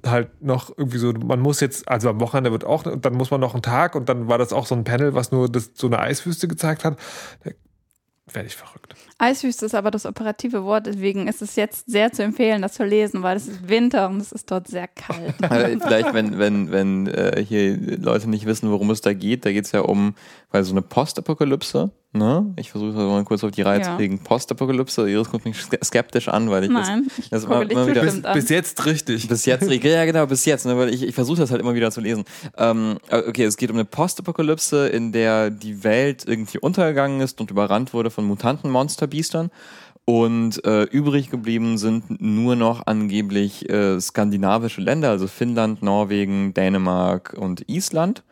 halt noch irgendwie so, man muss jetzt, also am Wochenende wird auch, und dann muss man noch einen Tag und dann war das auch so ein Panel, was nur das, so eine Eiswüste gezeigt hat. Da werde ich verrückt. Eiswüste ist aber das operative Wort, deswegen ist es jetzt sehr zu empfehlen, das zu lesen, weil es ist Winter und es ist dort sehr kalt. Also vielleicht, wenn, wenn, wenn äh, hier Leute nicht wissen, worum es da geht, da geht es ja um, weil so eine Postapokalypse, ne? Ich versuche das mal kurz auf die Reihe Ja. zu kriegen. Postapokalypse, Iris guckt mich ske- skeptisch an, weil ich Nein, das, ich das gucke immer, immer wieder, an. Bis jetzt richtig. bis jetzt, ja genau, bis jetzt, ne, weil ich, ich versuche das halt immer wieder zu lesen. Ähm, okay, es geht um eine Postapokalypse, in der die Welt irgendwie untergegangen ist und überrannt wurde von mutanten Monsterbiestern. Und äh, übrig geblieben sind nur noch angeblich äh, skandinavische Länder, also Finnland, Norwegen, Dänemark und Island.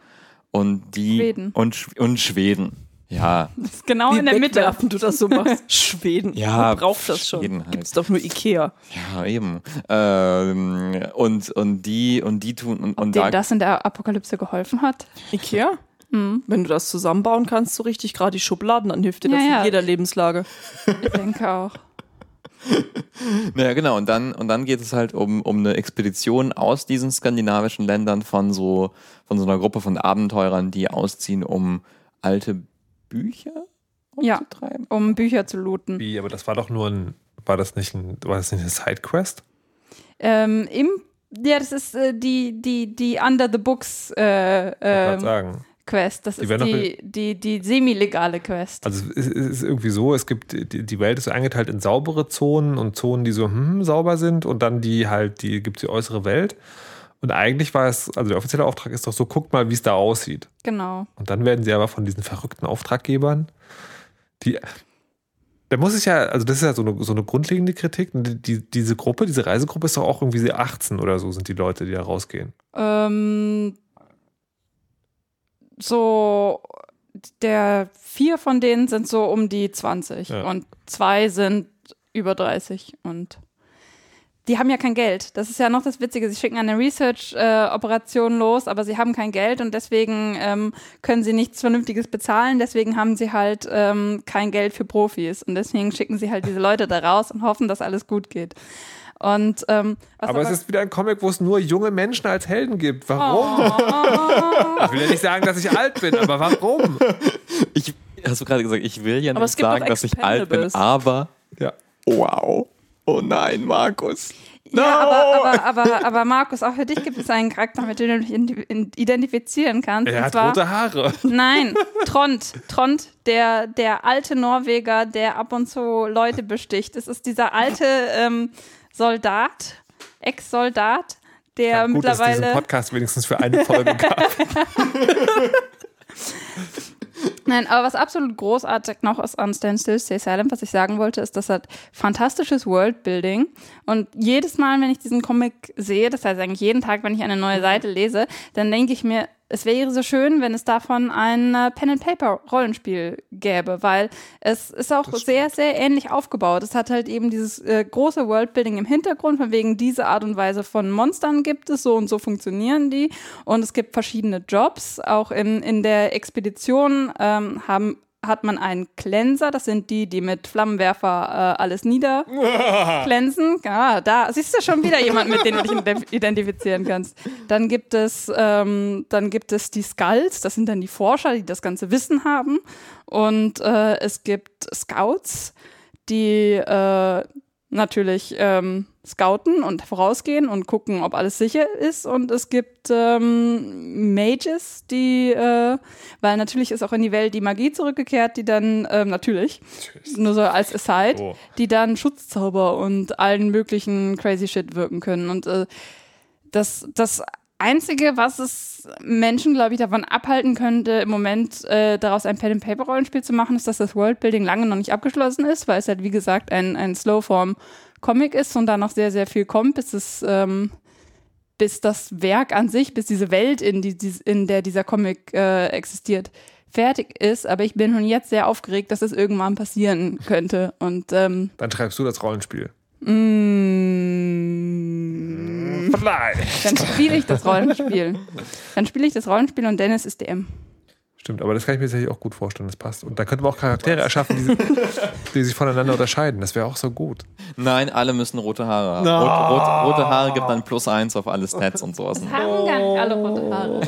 Und die Schweden. Und, Sch und Schweden. Ja, Das ist genau Wie in der Mitte. wegwerfen du das so machst. Schweden. Ja, Wer braucht das schon. Schweden halt. Gibt's doch nur Ikea. ja, eben. Ähm, und, und die, und die tun, und, Ob und da, das in der Apokalypse geholfen hat? Ikea? Hm, Wenn du das zusammenbauen kannst, so richtig gerade die Schubladen, dann hilft dir das Ja, ja. in jeder Lebenslage. ich denke auch. Naja, genau. Und dann, und dann geht es halt um, um eine Expedition aus diesen skandinavischen Ländern von so, von so einer Gruppe von Abenteurern, die ausziehen, um alte Bücher Ja. umzutreiben. Um Bücher zu looten. Wie, aber das war doch nur ein, war das nicht ein, war das nicht eine Sidequest? Ähm, im, ja, das ist äh, die, die, die Under the Books äh, Ich ähm, sagen. Quest. Das Die ist die, die, die semi-legale Quest. Also es ist, es irgendwie so, es gibt, die, Welt ist so eingeteilt in saubere Zonen und Zonen, die so hm, sauber sind und dann die halt, die gibt die äußere Welt. Und eigentlich war es, also der offizielle Auftrag ist doch so, guckt mal, wie es da aussieht. Genau. Und dann werden sie aber von diesen verrückten Auftraggebern, die, da muss ich ja, also das ist ja so eine, so eine grundlegende Kritik. Die, die, diese Gruppe, diese Reisegruppe ist doch auch irgendwie so 18 oder so sind die Leute, die da rausgehen. Ähm, so, der vier von denen sind so um die 20 Ja. und zwei sind über 30 und die haben ja kein Geld. Das ist ja noch das Witzige. Sie schicken eine Research-Operation los, aber sie haben kein Geld und deswegen ähm, können sie nichts Vernünftiges bezahlen. Deswegen haben sie halt ähm, kein Geld für Profis und deswegen schicken sie halt diese Leute da raus und hoffen, dass alles gut geht. Und ähm, was Aber, es ist wieder ein Comic, wo es nur junge Menschen als Helden gibt. Warum? Oh. Ich will ja nicht sagen, dass ich alt bin, aber warum? Ich, hast du gerade gesagt, ich will ja nicht sagen, dass ich alt bin, aber Ja. wow. Oh nein, Markus. No! Ja, aber, aber, aber, aber Markus, auch für dich gibt es einen Charakter, mit dem du dich identifizieren kannst. Er und hat zwar, rote Haare. Nein, Trond. Trond, der, der alte Norweger, der ab und zu Leute besticht. Es ist dieser alte ähm, Soldat, Ex-Soldat, der Gut, dass es diesen mittlerweile. Podcast wenigstens für eine Folge gab. Nein, aber was absolut großartig noch ist an Stand Still, Stay Silent, was ich sagen wollte, ist, das hat fantastisches Worldbuilding. Und jedes Mal, wenn ich diesen Comic sehe, das heißt eigentlich jeden Tag, wenn ich eine neue Seite lese, dann denke ich mir, es wäre so schön, wenn es davon ein äh, Pen-and-Paper-Rollenspiel gäbe, weil es ist auch sehr, sehr ähnlich aufgebaut. Es hat halt eben dieses äh, große Worldbuilding im Hintergrund, von wegen diese Art und Weise von Monstern gibt es, so und so funktionieren die. Und es gibt verschiedene Jobs. Auch in, in der Expedition ähm, haben hat man einen Cleanser, das sind die, die mit Flammenwerfer äh, alles niederglänzen. Ja, da siehst du schon wieder jemand, mit dem du dich ident- identifizieren kannst. Dann gibt es, ähm, dann gibt es die Skulls, das sind dann die Forscher, die das ganze Wissen haben. Und äh, es gibt Scouts, die äh, natürlich ähm, scouten und vorausgehen und gucken, ob alles sicher ist. Und es gibt ähm, Mages, die, äh, weil natürlich ist auch in die Welt die Magie zurückgekehrt, die dann, ähm, natürlich, nur so als Aside, Oh. die dann Schutzzauber und allen möglichen crazy shit wirken können. Und äh, das, das Einzige, was es Menschen, glaube ich, davon abhalten könnte, im Moment äh, daraus ein Pen-and-Paper-Rollenspiel zu machen, ist, dass das Worldbuilding lange noch nicht abgeschlossen ist, weil es halt, wie gesagt, ein, ein Slowform-Comic ist und da noch sehr, sehr viel kommt, bis es, ähm, bis das Werk an sich, bis diese Welt, in, die, in der dieser Comic äh, existiert, fertig ist. Aber ich bin schon jetzt sehr aufgeregt, dass es irgendwann passieren könnte. Und ähm, Dann schreibst du das Rollenspiel. mh, Vielleicht. dann spiele ich das Rollenspiel. Dann spiele ich das Rollenspiel und Dennis ist DM. Stimmt, aber das kann ich mir tatsächlich auch gut vorstellen, das passt. Und da könnte man auch Charaktere erschaffen, die, die sich voneinander unterscheiden. Das wäre auch so gut. Nein, alle müssen rote Haare haben. No. Rot, rot, rote Haare gibt dann plus eins auf alle Stats und sowas. Es haben gar nicht alle rote Haare.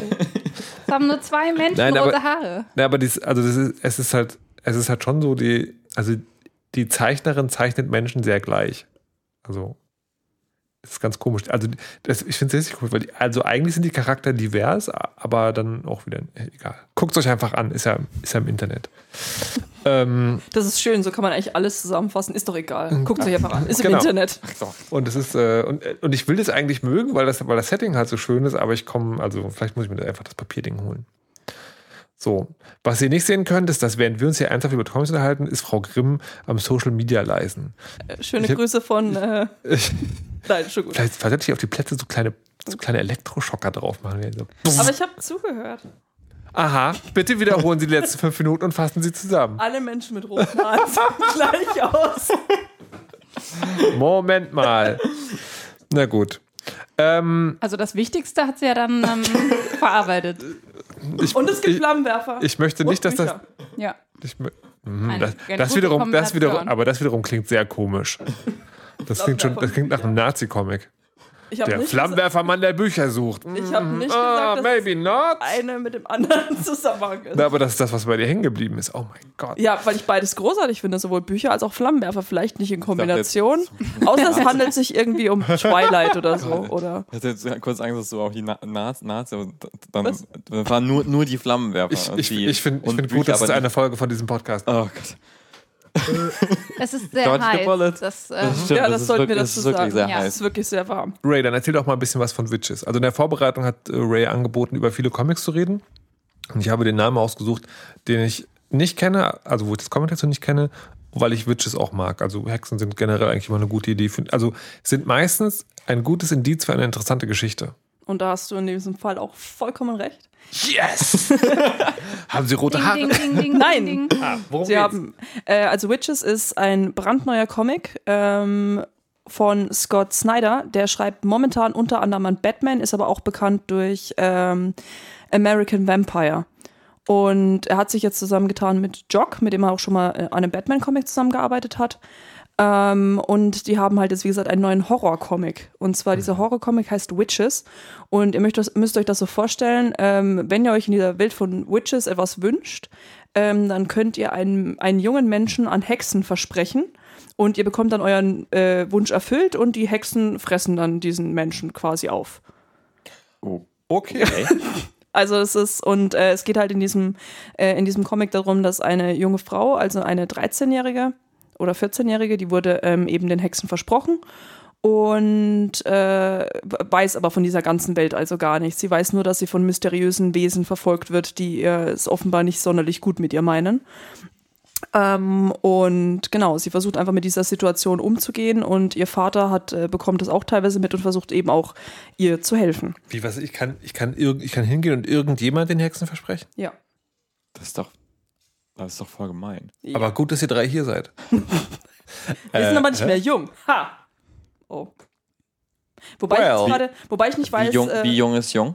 Es haben nur zwei Menschen Nein, aber- rote Haare. Ja, aber dies, also das ist, es ist halt, es ist halt schon so, die, also die Zeichnerin zeichnet Menschen sehr gleich. Also, das ist ganz komisch. Also, das, ich finde es richtig cool, weil die, also eigentlich sind die Charakter divers, aber dann auch wieder äh, egal. Guckt euch einfach an, ist ja, ist ja im Internet. ähm, Das ist schön, so kann man eigentlich alles zusammenfassen. Ist doch egal. Guckt euch einfach an. Ist im Genau. Internet. und es ist, äh, und, äh, und ich will das eigentlich mögen, weil das, weil das Setting halt so schön ist, aber ich komme, also vielleicht muss ich mir einfach das Papierding holen. So, was ihr nicht sehen könnt, ist, dass während wir uns hier ernsthaft über Comics unterhalten, ist Frau Grimm am Social Media leisen. Äh, Schöne Ich hab- Grüße von. Äh, nein, schon gut. Vielleicht vielleicht sollte ich auf die Plätze so kleine, so kleine Elektroschocker drauf machen. So. Aber ich habe zugehört. Aha, bitte wiederholen Sie die letzten fünf Minuten und fassen Sie zusammen. Alle Menschen mit roten Haaren sehen gleich aus. Moment mal. Na gut. Ähm, Also das Wichtigste hat sie ja dann ähm, verarbeitet. Ich, Und es gibt ich, Flammenwerfer. ich möchte nicht, dass das. Ja. Ich, Mhm, Eine- das, das wiederum, das wiederum, aber das wiederum klingt sehr komisch. Das klingt schon, das klingt nach einem Nazi-Comic. Ich habe Der nicht, Flammenwerfermann, der Bücher sucht. ich hab nicht Ah, gesagt, dass maybe not. eine mit dem anderen Zusammenhang ist. Na, aber das ist das, was bei dir hängen geblieben ist. Oh mein Gott. Ja, weil ich beides großartig finde, sowohl Bücher als auch Flammenwerfer. Vielleicht nicht in Kombination. Außer es handelt sich irgendwie um Twilight oder so. Oder Ich hatte jetzt kurz Angst, dass du auch die Na Na Nazi und dann Was? dann waren nur, nur die Flammenwerfer. Ich, ich, die, ich finde find Bücher, gut, dass es eine Folge von diesem Podcast Oh Gott. Es ist sehr Dodge the heiß. bullet. Das, ähm, Stimmt, ja, das, ist sollten wir wirklich- das dazu sagen. sehr Ja. Es heiß. ist wirklich sehr warm. Ray, dann erzähl doch mal ein bisschen was von Witches. Also in der Vorbereitung hat äh, Ray angeboten, über viele Comics zu reden. Und ich habe den Namen ausgesucht, den ich nicht kenne, also wo ich das Comic dazu nicht kenne, weil ich Witches auch mag. Also Hexen sind generell eigentlich immer eine gute Idee. Also sind meistens ein gutes Indiz für eine interessante Geschichte. Und da hast du in diesem Fall auch vollkommen recht. Yes! haben sie rote Haare? ding, ding, ding, Nein. Ah, worum Sie geht's? haben, äh, also Witches ist ein brandneuer Comic ähm, von Scott Snyder. Der schreibt momentan unter anderem an Batman, ist aber auch bekannt durch ähm, American Vampire. Und er hat sich jetzt zusammengetan mit Jock, mit dem er auch schon mal äh, an einem Batman-Comic zusammengearbeitet hat. Ähm, und die haben halt jetzt, wie gesagt, einen neuen Horror-Comic. Und zwar dieser Horror-Comic heißt Witches. Und ihr müsst, müsst euch das so vorstellen, ähm, wenn ihr euch in dieser Welt von Witches etwas wünscht, ähm, dann könnt ihr einen, einen jungen Menschen an Hexen versprechen. Und ihr bekommt dann euren äh, Wunsch erfüllt und die Hexen fressen dann diesen Menschen quasi auf. Okay. Also es ist, und äh, es geht halt in diesem, äh, in diesem Comic darum, dass eine junge Frau, also eine 13-Jährige oder 14-Jährige, die wurde ähm, eben den Hexen versprochen und äh, weiß aber von dieser ganzen Welt also gar nichts. Sie weiß nur, dass sie von mysteriösen Wesen verfolgt wird, die ihr es offenbar nicht sonderlich gut mit ihr meinen. Ähm, und genau, sie versucht einfach mit dieser Situation umzugehen und ihr Vater hat, äh, bekommt das auch teilweise mit und versucht eben auch ihr zu helfen. Wie was? Ich kann, ich kann, irg ich kann hingehen und irgendjemand den Hexen versprechen. Ja. Das ist doch, das ist doch voll gemein. Ja. Aber gut, dass ihr drei hier seid. Wir sind aber nicht mehr jung. Ha! Oh. Wobei, ich Well. jetzt gerade, wobei ich nicht weiß, Wie jung, äh, wie jung ist jung?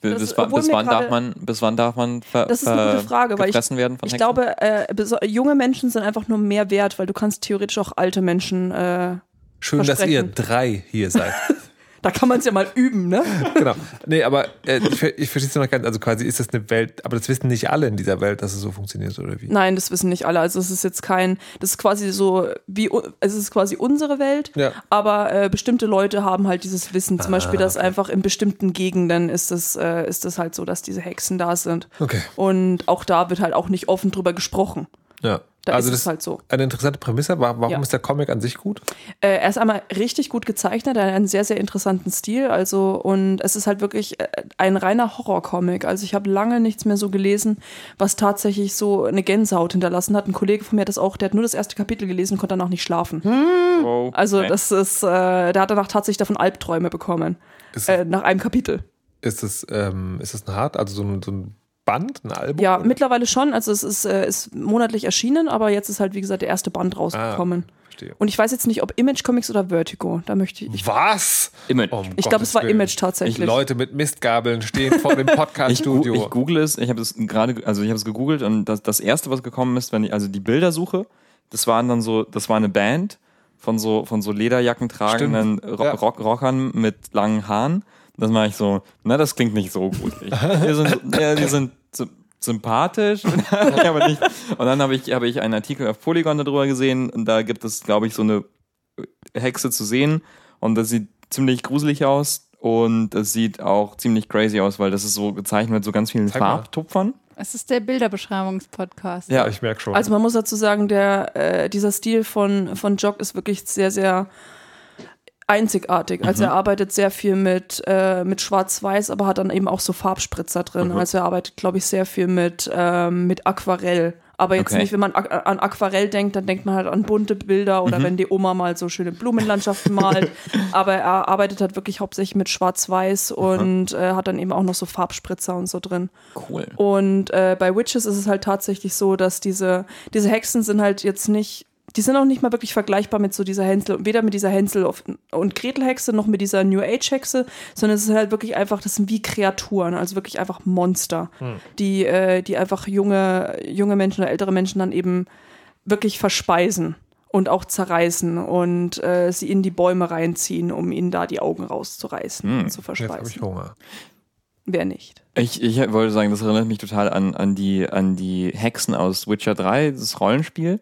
Bis, das- bis, wann- bis gerade- darf man, bis wann darf man ver, Das ist eine gute Frage, weil ich- gefressen werden von ich glaube, äh, junge Menschen sind einfach nur mehr wert, weil du kannst theoretisch auch alte Menschen, äh, Schön, dass ihr drei hier seid. da kann man es ja mal üben, ne? genau. Nee, aber äh, ich, ich verstehe es noch ganz, also quasi ist das eine Welt, aber das wissen nicht alle in dieser Welt, dass es so funktioniert, oder wie? Nein, das wissen nicht alle. Also es ist jetzt kein, das ist quasi so wie, es ist quasi unsere Welt, Ja. aber äh, bestimmte Leute haben halt dieses Wissen. Zum Ah, Beispiel, dass okay. einfach in bestimmten Gegenden ist es, äh, ist es halt so, dass diese Hexen da sind. Okay. Und auch da wird halt auch nicht offen drüber gesprochen. Ja. Da Also ist das- es halt so. Eine interessante Prämisse. Wa- Warum Ja. ist der Comic an sich gut? Äh, er ist einmal richtig gut gezeichnet, er hat einen sehr, sehr interessanten Stil. Also, und es ist halt wirklich äh, ein reiner Horrorcomic. Also, ich habe lange nichts mehr so gelesen, was tatsächlich so eine Gänsehaut hinterlassen hat. Ein Kollege von mir hat das auch, der hat nur das erste Kapitel gelesen und konnte danach nicht schlafen. Wow. Also, das ist, äh, der hat danach tatsächlich davon Albträume bekommen. Ist, Äh, nach einem Kapitel. ist, es, ähm, ist es ein hart, also so ein, so ein Band, ein Album? Ja, oder? mittlerweile schon. Also, es ist, äh, ist monatlich erschienen, aber jetzt ist halt, wie gesagt, der erste Band rausgekommen. Verstehe. Und ich weiß jetzt nicht, ob Image Comics oder Vertigo. Da möchte ich. Ich, Was? Image. Um ich glaube, es war. Image tatsächlich. Leute mit Mistgabeln stehen vor dem Ich, Podcast-Studio. ich google es, ich habe es gerade, also ich habe es gegoogelt und das, das erste, was gekommen ist, wenn ich also die Bilder suche, das waren dann so, das war eine Band von so von so Lederjacken tragenden ja. Rock Rockern mit langen Haaren. Das war ich so, na das klingt nicht so gut. Die sind, ja, die sind sy- sympathisch, aber nicht. Und dann habe ich habe ich einen Artikel auf Polygon darüber gesehen und da gibt es, glaube ich, so eine Hexe zu sehen und das sieht ziemlich gruselig aus und es sieht auch ziemlich crazy aus, weil das ist so gezeichnet mit so ganz vielen Zeig. Farbtupfern. Es ist der Bilderbeschreibungspodcast. ja, ich merke schon. Also man muss dazu sagen, der, äh, dieser Stil von, von Jock ist wirklich sehr, sehr einzigartig. Also er arbeitet sehr viel mit, äh, mit Schwarz-Weiß, aber hat dann eben auch so Farbspritzer drin. Also er arbeitet, glaube ich, sehr viel mit, ähm, mit Aquarell. Aber jetzt Okay. nicht, wenn man an Aquarell denkt, dann denkt man halt an bunte Bilder oder wenn die Oma mal so schöne Blumenlandschaften malt. Aber er arbeitet halt wirklich hauptsächlich mit Schwarz-Weiß und äh, hat dann eben auch noch so Farbspritzer und so drin. Cool. Und äh, bei Witches ist es halt tatsächlich so, dass diese, diese Hexen sind halt jetzt nicht, die sind auch nicht mal wirklich vergleichbar mit so dieser Hänsel, weder mit dieser Hänsel und Gretel Hexe noch mit dieser New Age Hexe, sondern es ist halt wirklich einfach, das sind wie Kreaturen, also wirklich einfach Monster, die, äh, die einfach junge, junge Menschen oder ältere Menschen dann eben wirklich verspeisen und auch zerreißen und äh, sie in die Bäume reinziehen, um ihnen da die Augen rauszureißen Hm, und zu Jetzt habe ich verspeisen. Hunger. Wer nicht? Ich, ich wollte sagen, das erinnert mich total an, an, die, an die Hexen aus Witcher 3, das Rollenspiel.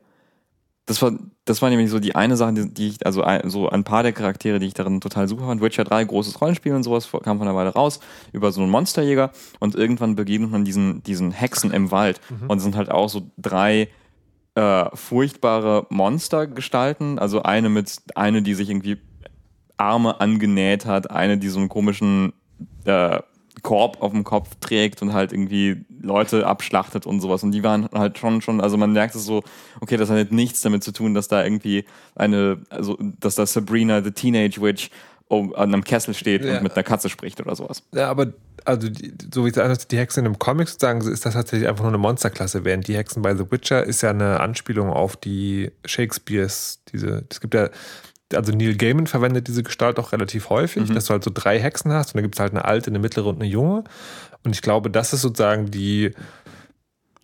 Das war, das war nämlich so die eine Sache, die, die ich, also ein, so ein paar der Charaktere, die ich darin total super fand. Witcher 3, großes Rollenspiel und sowas, kam von einer Weile raus, über so einen Monsterjäger und irgendwann begegnet man diesen, diesen Hexen im Wald und es sind halt auch so drei äh, furchtbare Monstergestalten. Also eine mit, eine, die sich irgendwie Arme angenäht hat, eine, die so einen komischen äh, Korb auf dem Kopf trägt und halt irgendwie Leute abschlachtet und sowas. Und die waren halt schon, schon, also man merkt es so, okay, das hat halt nichts damit zu tun, dass da irgendwie eine, also, dass da Sabrina, the Teenage Witch, um, an einem Kessel steht Ja. und mit einer Katze spricht oder sowas. Ja, aber also die, so wie es anders die Hexen im Comic sozusagen, ist das tatsächlich einfach nur eine Monsterklasse, während die Hexen bei The Witcher ist ja eine Anspielung auf die Shakespeares, diese, es gibt ja, also Neil Gaiman verwendet diese Gestalt auch relativ häufig, dass du halt so drei Hexen hast und dann gibt es halt eine alte, eine mittlere und eine junge. Und ich glaube, das ist sozusagen die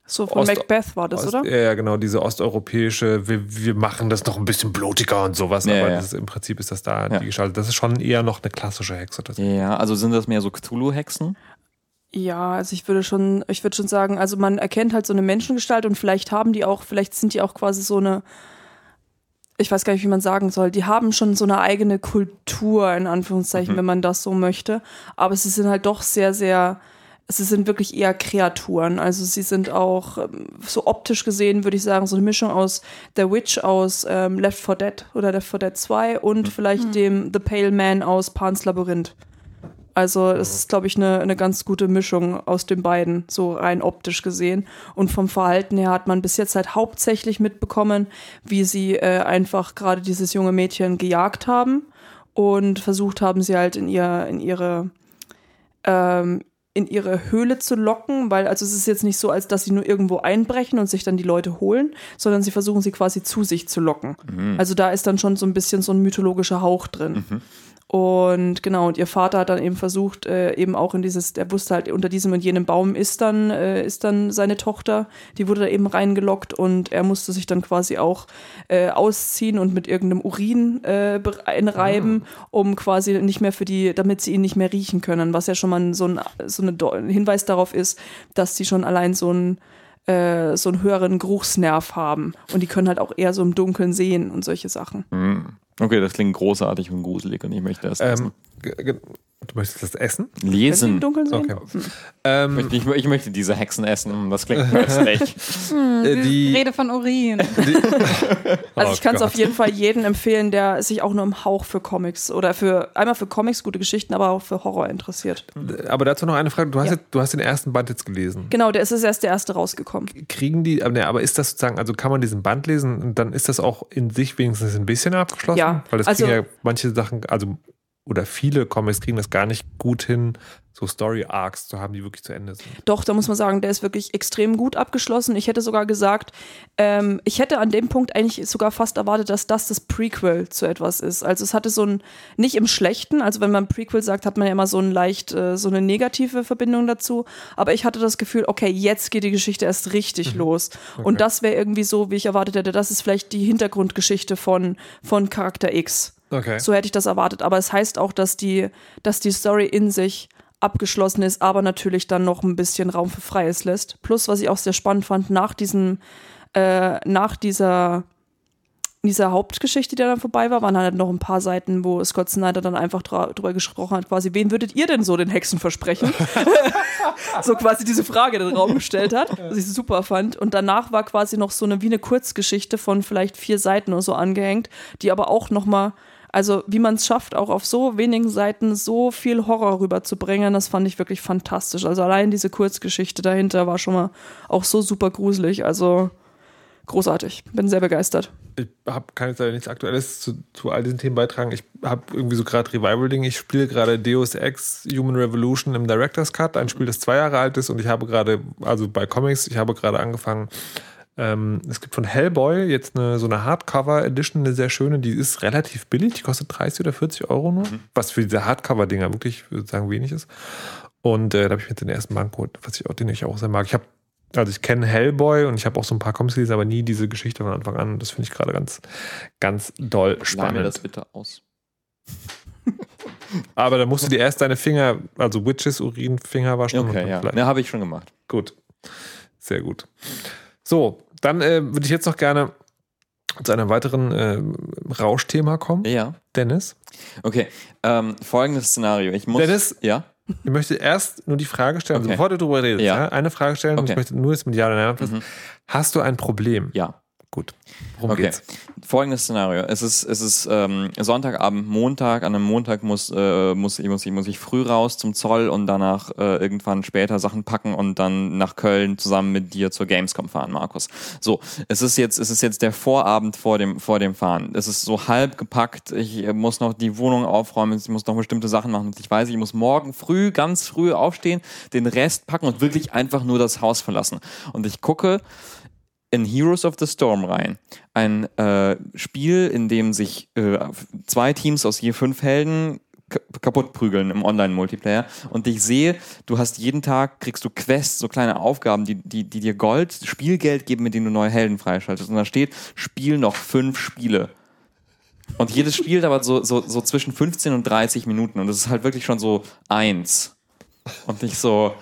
So von Ost- Macbeth war das, Ost, oder? Ja, ja, genau, diese osteuropäische, wir, wir machen das noch ein bisschen blutiger und sowas, Ja, aber ja. Das ist, im Prinzip ist das da Ja. die Gestalt. Das ist schon eher noch eine klassische Hexe. Das Ja, also sind das mehr so Cthulhu-Hexen? Ja, also ich würde schon, ich würde schon sagen, also man erkennt halt so eine Menschengestalt und vielleicht haben die auch, vielleicht sind die auch quasi so eine, ich weiß gar nicht, wie man sagen soll, die haben schon so eine eigene Kultur, in Anführungszeichen, wenn man das so möchte. Aber sie sind halt doch sehr, sehr, sie sind wirklich eher Kreaturen. Also sie sind auch ähm, so optisch gesehen, würde ich sagen, so eine Mischung aus The Witch aus ähm, Left 4 Dead oder Left 4 Dead 2 und vielleicht dem The Pale Man aus Pan's Labyrinth. Also es ist, glaube ich, eine, eine ganz gute Mischung aus den beiden, so rein optisch gesehen. Und vom Verhalten her hat man bis jetzt halt hauptsächlich mitbekommen, wie sie äh, einfach gerade dieses junge Mädchen gejagt haben und versucht haben, sie halt in ihr, in ihre ähm, in ihre Höhle zu locken, weil also es ist jetzt nicht so, als dass sie nur irgendwo einbrechen und sich dann die Leute holen, sondern sie versuchen sie quasi zu sich zu locken. Also da ist dann schon so ein bisschen so ein mythologischer Hauch drin. Und genau, und ihr Vater hat dann eben versucht, äh, eben auch in dieses, der wusste halt, unter diesem und jenem Baum ist dann, äh, ist dann seine Tochter, die wurde da eben reingelockt und er musste sich dann quasi auch äh, ausziehen und mit irgendeinem Urin äh, be- einreiben, um quasi nicht mehr für die, damit sie ihn nicht mehr riechen können, was ja schon mal so ein, so ein Hinweis darauf ist, dass die schon allein so ein äh, so einen höheren Geruchsnerv haben. Und die können halt auch eher so im Dunkeln sehen und solche Sachen. Okay, das klingt großartig und gruselig und ich möchte das essen. Ähm, Du möchtest das essen? Lesen. Dunkeln sehen? Okay. Ähm, Ich, ich, ich möchte diese Hexen essen. Das klingt köstlich. äh, die, Rede von Urin. Also Oh ich kann es auf jeden Fall jedem empfehlen, der sich auch nur im Hauch für Comics oder für einmal für Comics gute Geschichten, aber auch für Horror interessiert. Aber dazu noch eine Frage. Du hast, Ja. jetzt, du hast den ersten Band jetzt gelesen. Genau, der ist es erst der erste rausgekommen. Kriegen die, aber, aber ist das sozusagen, also kann man diesen Band lesen und dann ist das auch in sich wenigstens ein bisschen abgeschlossen? Ja, Weil das also- kriegen ja manche Sachen, also oder viele Comics kriegen das gar nicht gut hin, so Story-Arcs zu haben, die wirklich zu Ende sind. Doch, da muss man sagen, der ist wirklich extrem gut abgeschlossen. Ich hätte sogar gesagt, ähm, ich hätte an dem Punkt eigentlich sogar fast erwartet, dass das das Prequel zu etwas ist. Also es hatte so ein, nicht im Schlechten, also wenn man Prequel sagt, hat man ja immer so ein leicht, äh, so eine negative Verbindung dazu. Aber ich hatte das Gefühl, okay, jetzt geht die Geschichte erst richtig los. Und das wäre irgendwie so, wie ich erwartet hätte, das ist vielleicht die Hintergrundgeschichte von, von Charakter X. Okay. So hätte ich das erwartet. Aber es heißt auch, dass die, dass die Story in sich abgeschlossen ist, aber natürlich dann noch ein bisschen Raum für Freies lässt. Plus, was ich auch sehr spannend fand, nach diesem, äh, nach dieser, dieser Hauptgeschichte, die dann vorbei war, waren halt noch ein paar Seiten, wo Scott Snyder dann einfach drüber gesprochen hat, quasi, wen würdet ihr denn so den Hexen versprechen? so quasi diese Frage in den Raum gestellt hat, was ich super fand. Und danach war quasi noch so eine, wie eine Kurzgeschichte von vielleicht vier Seiten oder so angehängt, die aber auch nochmal, also wie man es schafft, auch auf so wenigen Seiten so viel Horror rüberzubringen, das fand ich wirklich fantastisch. Also allein diese Kurzgeschichte dahinter war schon mal auch so super gruselig. Also großartig. Bin sehr begeistert. Ich habe jetzt leider nichts Aktuelles zu, zu all diesen Themen beitragen. Ich habe irgendwie so gerade Revival-Ding. Ich spiele gerade Deus Ex Human Revolution im Director's Cut, ein Spiel, das zwei Jahre alt ist und ich habe gerade, also bei Comics, ich habe gerade angefangen, ähm, es gibt von Hellboy jetzt eine, so eine Hardcover-Edition, eine sehr schöne, die ist relativ billig, die kostet 30 oder 40 Euro nur, was für diese Hardcover-Dinger wirklich, würde ich sagen, wenig ist. Und äh, da habe ich mir den ersten Band geholt, was ich auch, den ich auch sehr mag. Ich habe also ich kenne Hellboy und ich habe auch so ein paar Comics gelesen, aber nie diese Geschichte von Anfang an. Das finde ich gerade ganz, ganz doll Leih mir spannend. das bitte aus. Aber da musst du dir erst deine Finger, also Witches Urin Finger waschen. Okay, ja. Ne, habe ich schon gemacht. Gut. Sehr gut. So, dann äh, würde ich jetzt noch gerne zu einem weiteren äh, Rauschthema kommen. Ja. Dennis, Okay. Ähm, folgendes Szenario. Ich muss. Dennis? Ja. ich möchte erst nur die Frage stellen, also Okay. bevor du darüber redest, ja. Ja. eine Frage stellen und ich Okay. möchte nur jetzt mit Ja oder Nein. Mhm. Hast du ein Problem? Ja. Gut. Worum Okay. geht's? Folgendes Szenario. Es ist, es ist ähm, Sonntagabend, Montag. An einem Montag muss, äh, muss, ich, muss, ich, muss ich früh raus zum Zoll und danach äh, irgendwann später Sachen packen und dann nach Köln zusammen mit dir zur Gamescom fahren, Markus. So, es ist jetzt, es ist jetzt der Vorabend vor dem, vor dem Fahren. Es ist so halb gepackt. Ich äh, muss noch die Wohnung aufräumen. Ich muss noch bestimmte Sachen machen. Ich weiß, ich muss morgen früh, ganz früh aufstehen, den Rest packen und wirklich einfach nur das Haus verlassen. Und ich gucke in Heroes of the Storm rein. Ein äh, Spiel, in dem sich äh, zwei Teams aus je fünf Helden kaputt prügeln im Online-Multiplayer. Und ich sehe, du hast jeden Tag, kriegst du Quests, so kleine Aufgaben, die, die, die dir Gold, Spielgeld geben, mit denen du neue Helden freischaltest. Und da steht, spiel noch fünf Spiele. Und jedes Spiel dauert so, so, so zwischen 15 und 30 Minuten. Und das ist halt wirklich schon so eins. Und ich so,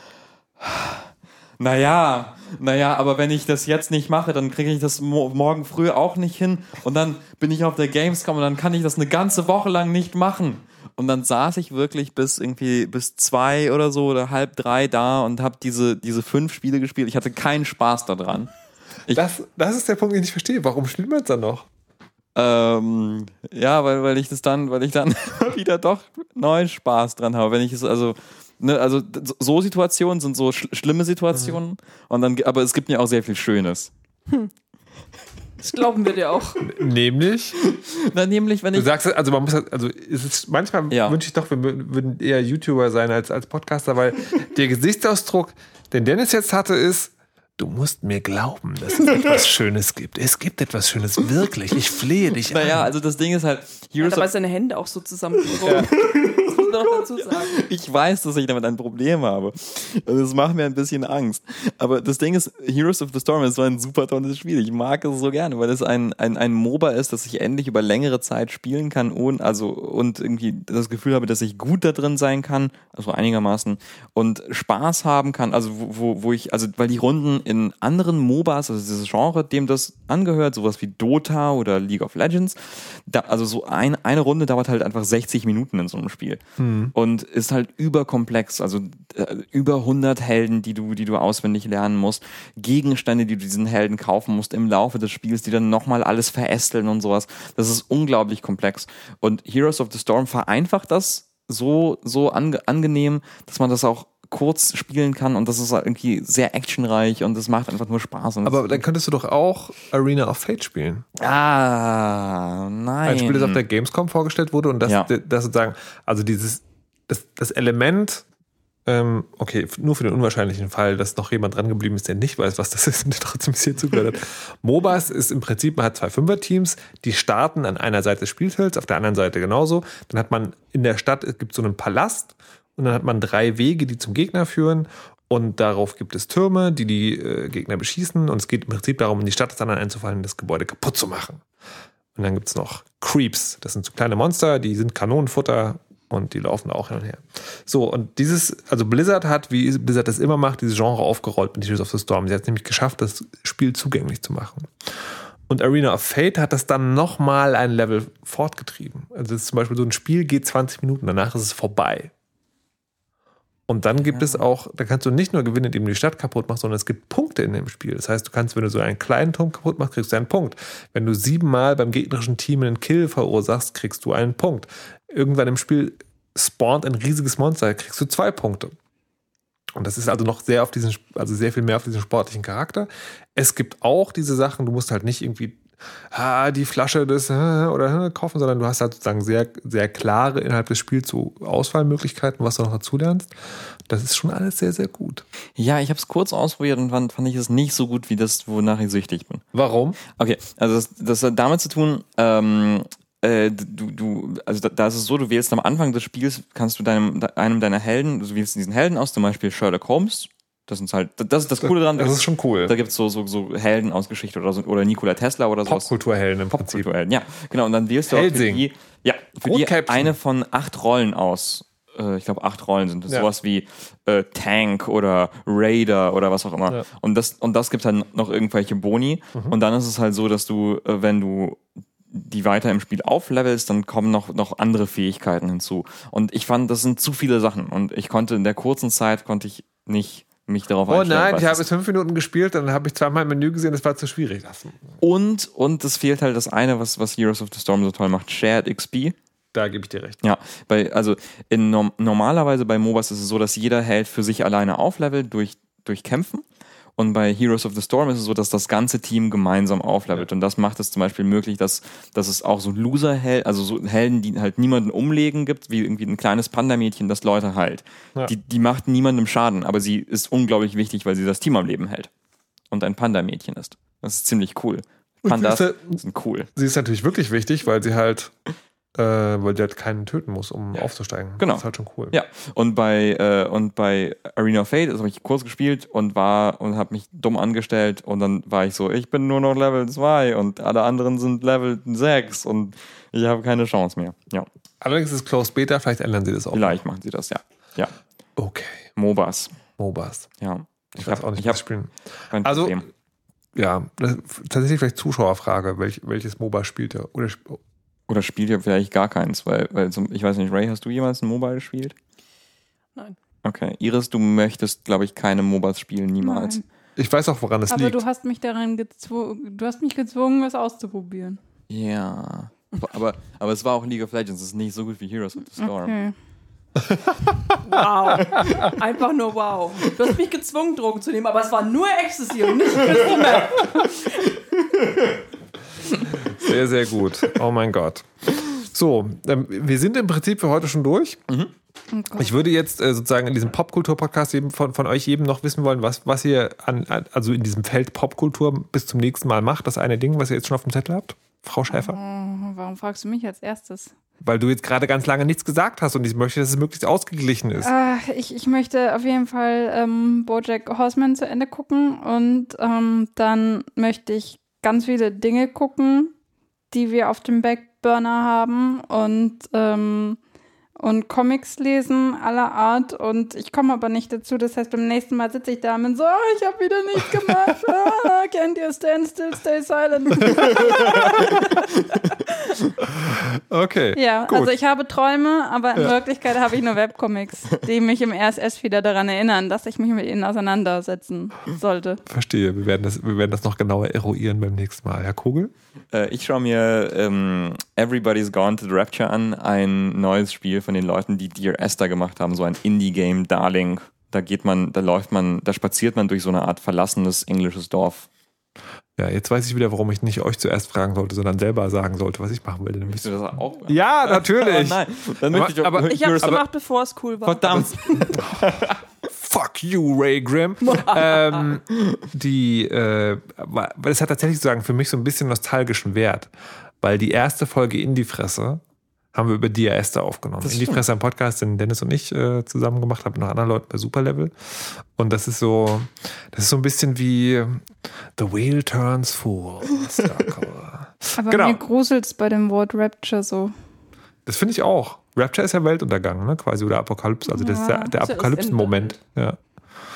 naja, naja, aber wenn ich das jetzt nicht mache, dann kriege ich das mo morgen früh auch nicht hin. Und dann bin ich auf der Gamescom und dann kann ich das eine ganze Woche lang nicht machen. Und dann saß ich wirklich bis irgendwie bis zwei oder so oder halb drei da und habe diese, diese fünf Spiele gespielt. Ich hatte keinen Spaß daran. Ich- Das, das ist der Punkt, den ich verstehe. Warum spielt man es dann noch? Ähm, ja, weil, weil ich das dann, weil ich dann wieder doch neuen Spaß dran habe. Wenn ich es, also, ne, also so- Situationen sind so sch schlimme Situationen und dann, aber es gibt mir auch sehr viel Schönes. Das glauben wir dir auch. Nämlich, Na, nämlich, wenn du ich. sagst, also man muss, also es ist manchmal Ja. wünsche ich doch, wir würden eher YouTuber sein als, als Podcaster, weil der Gesichtsausdruck, den Dennis jetzt hatte, ist, du musst mir glauben, dass es etwas Schönes gibt. Es gibt etwas Schönes, wirklich. Ich flehe dich Naja, an. also das Ding ist halt, Er Heroes hat dabei of, seine Hände auch so zusammengezogen. Das noch dazu sagen. ich weiß, dass ich damit ein Problem habe. Und das macht mir ein bisschen Angst. Aber das Ding ist, Heroes of the Storm ist so ein super tolles Spiel. Ich mag es so gerne, weil es ein, ein, ein MOBA ist, das ich endlich über längere Zeit spielen kann und, also, und irgendwie das Gefühl habe, dass ich gut da drin sein kann, also einigermaßen, und Spaß haben kann, also wo, wo, wo ich, also weil die Runden in anderen MOBAs, also dieses Genre, dem das angehört, sowas wie Dota oder League of Legends. Da, also so ein, eine Runde dauert halt einfach 60 Minuten in so einem Spiel und ist halt überkomplex. Also äh, über 100 Helden, die du, die du auswendig lernen musst, Gegenstände, die du diesen Helden kaufen musst im Laufe des Spiels, die dann nochmal alles verästeln und sowas. Das ist unglaublich komplex. Und Heroes of the Storm vereinfacht das so, so ange angenehm, dass man das auch kurz spielen kann und das ist halt irgendwie sehr actionreich und es macht einfach nur Spaß. Und Aber dann könntest du doch auch Arena of Fate spielen. ah, nein. Ein Spiel, das auf der Gamescom vorgestellt wurde und das, Ja. das sozusagen, also dieses, das, das Element, ähm, okay, nur für den unwahrscheinlichen Fall, dass noch jemand dran geblieben ist, der nicht weiß, was das ist und der trotzdem hier zugehört hat. MOBAs ist im Prinzip, man hat zwei Fünfer-Teams, die starten an einer Seite des Spielfelds, auf der anderen Seite genauso. Dann hat man in der Stadt, es gibt so einen Palast und dann hat man drei Wege, die zum Gegner führen. Und darauf gibt es Türme, die die äh, Gegner beschießen. Und es geht im Prinzip darum, in die Stadt des anderen einzufallen und das Gebäude kaputt zu machen. Und dann gibt es noch Creeps. Das sind so kleine Monster, die sind Kanonenfutter und die laufen da auch hin und her. So, und dieses, also Blizzard hat, wie Blizzard das immer macht, dieses Genre aufgerollt mit Heroes of the Storm. Sie hat es nämlich geschafft, das Spiel zugänglich zu machen. Und Arena of Fate hat das dann nochmal ein Level fortgetrieben. Also ist zum Beispiel so ein Spiel geht 20 Minuten, danach ist es vorbei. Und dann gibt es auch, da kannst du nicht nur gewinnen, indem du die Stadt kaputt machst, sondern es gibt Punkte in dem Spiel. Das heißt, du kannst, wenn du so einen kleinen Turm kaputt machst, kriegst du einen Punkt. Wenn du siebenmal beim gegnerischen Team einen Kill verursachst, kriegst du einen Punkt. Irgendwann im Spiel spawnt ein riesiges Monster, kriegst du zwei Punkte. Und das ist also noch sehr auf diesen, also sehr viel mehr auf diesen sportlichen Charakter. Es gibt auch diese Sachen, du musst halt nicht irgendwie die Flasche des oder kaufen, sondern du hast halt sozusagen sehr, sehr klare innerhalb des Spiels so Auswahlmöglichkeiten, was du noch dazulernst. Das ist schon alles sehr, sehr gut. Ja, ich habe es kurz ausprobiert und fand, fand ich es nicht so gut wie das, wonach ich süchtig bin. Warum? Okay, also das, das hat damit zu tun, ähm, äh, du, du, also da, da ist es so, du wählst am Anfang des Spiels, kannst du deinem, einem deiner Helden, du wählst diesen Helden aus, zum Beispiel Sherlock Holmes. Das sind halt, das ist das Coole dran. Das ist schon cool. Da gibt's so, so, so Helden aus Geschichte oder so, oder Nikola Tesla oder sowas. Popkulturhelden im Prinzip. Popkulturhelden, ja, genau. Und dann wählst du auch für die, ja, für die eine von acht Rollen aus. Äh, Ich glaube, acht Rollen sind. Ja. Sowas wie äh, Tank oder Raider oder was auch immer. Ja. Und das, und das gibt dann noch irgendwelche Boni. Und dann ist es halt so, dass du, äh, wenn du die weiter im Spiel auflevelst, dann kommen noch, noch andere Fähigkeiten hinzu. Und ich fand, das sind zu viele Sachen. Und ich konnte in der kurzen Zeit, konnte ich nicht mich darauf Oh nein, ich habe jetzt fünf Minuten gespielt, dann habe ich zweimal im Menü gesehen, das war zu schwierig. Und, und es fehlt halt das eine, was, was Heroes of the Storm so toll macht, Shared XP. da gebe ich dir recht. Ja, bei, also in, norm- normalerweise bei MOBAs ist es so, dass jeder Held für sich alleine auflevelt durch, durch Kämpfen. Und bei Heroes of the Storm ist es so, dass das ganze Team gemeinsam auflevelt. Und das macht es zum Beispiel möglich, dass, dass es auch so Loser-Helden, also so Helden, die halt niemanden umlegen gibt, wie irgendwie ein kleines Panda-Mädchen, das Leute heilt. Ja. Die, die macht niemandem Schaden, aber sie ist unglaublich wichtig, weil sie das Team am Leben hält. Und ein Panda-Mädchen ist. Das ist ziemlich cool. Pandas siehste- sind cool. Sie ist natürlich wirklich wichtig, weil sie halt, äh, weil sie halt keinen töten muss, um aufzusteigen. Genau. Das ist halt schon cool. Ja, und bei äh, und bei Arena of Fate, das habe ich kurz gespielt und war und habe mich dumm angestellt und dann war ich so, ich bin nur noch Level 2 und alle anderen sind Level 6 und ich habe keine Chance mehr. Ja, Allerdings ist es Closed Beta, vielleicht ändern sie das auch. vielleicht machen sie das, ja. Ja, Okay. MOBAs. MOBAs. Ja. Ich, weiß hab- auch nicht, ich was spielen. Also, Problem. ja, tatsächlich vielleicht Zuschauerfrage, welch, welches MOBA spielt er? Oder Oder spielt ihr vielleicht gar keins, weil, weil zum, ich weiß nicht, Ray, hast du jemals ein Mobile gespielt? Nein. Okay. Iris, du möchtest, glaube ich, keine MOBAs spielen, niemals. Nein. ich weiß auch, woran es Aber liegt. du hast mich daran gezwungen, du hast mich gezwungen, was auszuprobieren. Ja. Aber, aber es war auch League of Legends, es ist nicht so gut wie Heroes of the Storm. Okay. Wow. Einfach nur wow. Du hast mich gezwungen, Drogen zu nehmen, aber es war nur Ecstasy und nicht Crystal Meth. Sehr, sehr gut. Oh mein Gott. So, ähm, wir sind im Prinzip für heute schon durch. Gott. Ich würde jetzt äh, sozusagen in diesem Popkultur-Podcast eben von, von euch jedem noch wissen wollen, was, was ihr an, also in diesem Feld Popkultur bis zum nächsten Mal macht. Das eine Ding, was ihr jetzt schon auf dem Zettel habt, Frau Schäfer. Oh, warum fragst du mich als erstes? Weil du jetzt gerade ganz lange nichts gesagt hast und ich möchte, dass es möglichst ausgeglichen ist. Äh, ich, ich möchte auf jeden Fall ähm, Bojack Horseman zu Ende gucken und ähm, dann möchte ich ganz viele Dinge gucken, die wir auf dem Backburner haben und, ähm, und Comics lesen aller Art und ich komme aber nicht dazu. Das heißt, beim nächsten Mal sitze ich da und bin so, oh, ich habe wieder nichts gemacht. Ah, can't you stand still, stay silent. Okay. Ja, gut. also ich habe Träume, aber in Wirklichkeit habe ich nur Webcomics, die mich im RSS wieder daran erinnern, dass ich mich mit ihnen auseinandersetzen sollte. Verstehe. Wir werden, das, wir werden das noch genauer eruieren beim nächsten Mal. Herr Kugel? Äh, ich schaue mir ähm, Everybody's Gone to the Rapture an, ein neues Spiel von den Leuten, die Dear Esther gemacht haben, so ein Indie-Game Darling. Da geht man, da läuft man, da spaziert man durch so eine Art verlassenes englisches Dorf. Ja, jetzt weiß ich wieder, warum ich nicht euch zuerst fragen sollte, sondern selber sagen sollte, was ich machen will. Dann du das auch? Ja, natürlich. Oh nein, dann möchte ich auch. Aber- Ich habe es Aber- gemacht, bevor es cool war. verdammt. Fuck you, Ray Grimm. ähm, die, äh, weil es hat tatsächlich sozusagen für mich so ein bisschen nostalgischen Wert, weil die erste Folge in die Fresse haben wir über Dia Esther aufgenommen. in die Fresse am Podcast, den Dennis und ich äh, zusammen gemacht haben, mit noch anderen Leuten bei Superlevel. Und das ist so, das ist so ein bisschen wie The Whale Turns Full. Starcover. Aber Genau. mir gruselt's bei dem Wort Rapture so. Das finde ich auch. Rapture ist ja Weltuntergang, ne? Quasi, oder Apokalypse. Also das ist der, der ist ja das. Ja.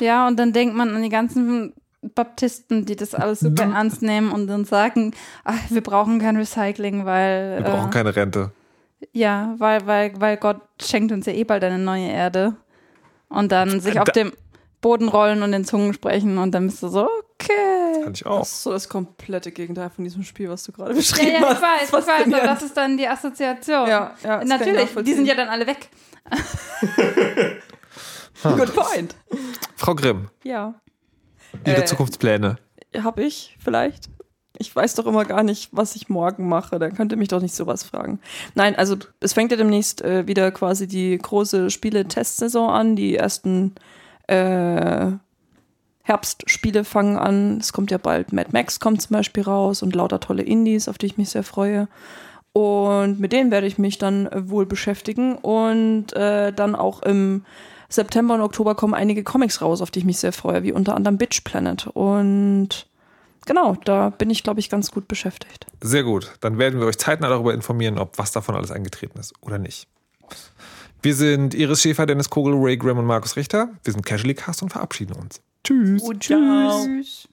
Ja, und dann denkt man an die ganzen Baptisten, die das alles super ernst nehmen und dann sagen, ach, wir brauchen kein Recycling, weil Wir brauchen äh, keine Rente. Ja, weil, weil, weil Gott schenkt uns ja eh bald eine neue Erde. Und dann sich auf Da- dem Boden rollen und in Zungen sprechen und dann bist du so, okay. Kann ich auch. Das ist so das komplette Gegenteil von diesem Spiel, was du gerade Ja, beschrieben ja, ich hast. weiß, ich weiß, aber Faszinierend. das ist dann die Assoziation. Ja, ja, ich Natürlich, die sind ja dann alle weg. Good point. Frau Grimm, Ja. Ihre Äh, Zukunftspläne. Hab ich vielleicht? Ich weiß doch immer gar nicht, was ich morgen mache. Da könnt ihr mich doch nicht sowas fragen. Nein, also es fängt ja demnächst äh, wieder quasi die große Spiele-Testsaison an. Die ersten äh, Herbstspiele fangen an. Es kommt ja bald Mad Max kommt zum Beispiel raus und lauter tolle Indies, auf die ich mich sehr freue. Und mit denen werde ich mich dann äh, wohl beschäftigen. Und äh, dann auch im September und Oktober kommen einige Comics raus, auf die ich mich sehr freue, wie unter anderem Bitch Planet. Und genau, da bin ich, glaube ich, ganz gut beschäftigt. Sehr gut. Dann werden wir euch zeitnah darüber informieren, ob was davon alles eingetreten ist oder nicht. Wir sind Iris Schäfer, Dennis Kogel, Ray Grimm und Markus Richter. Wir sind Casually Cast und verabschieden uns. Tschüss. Ciao. Tschüss.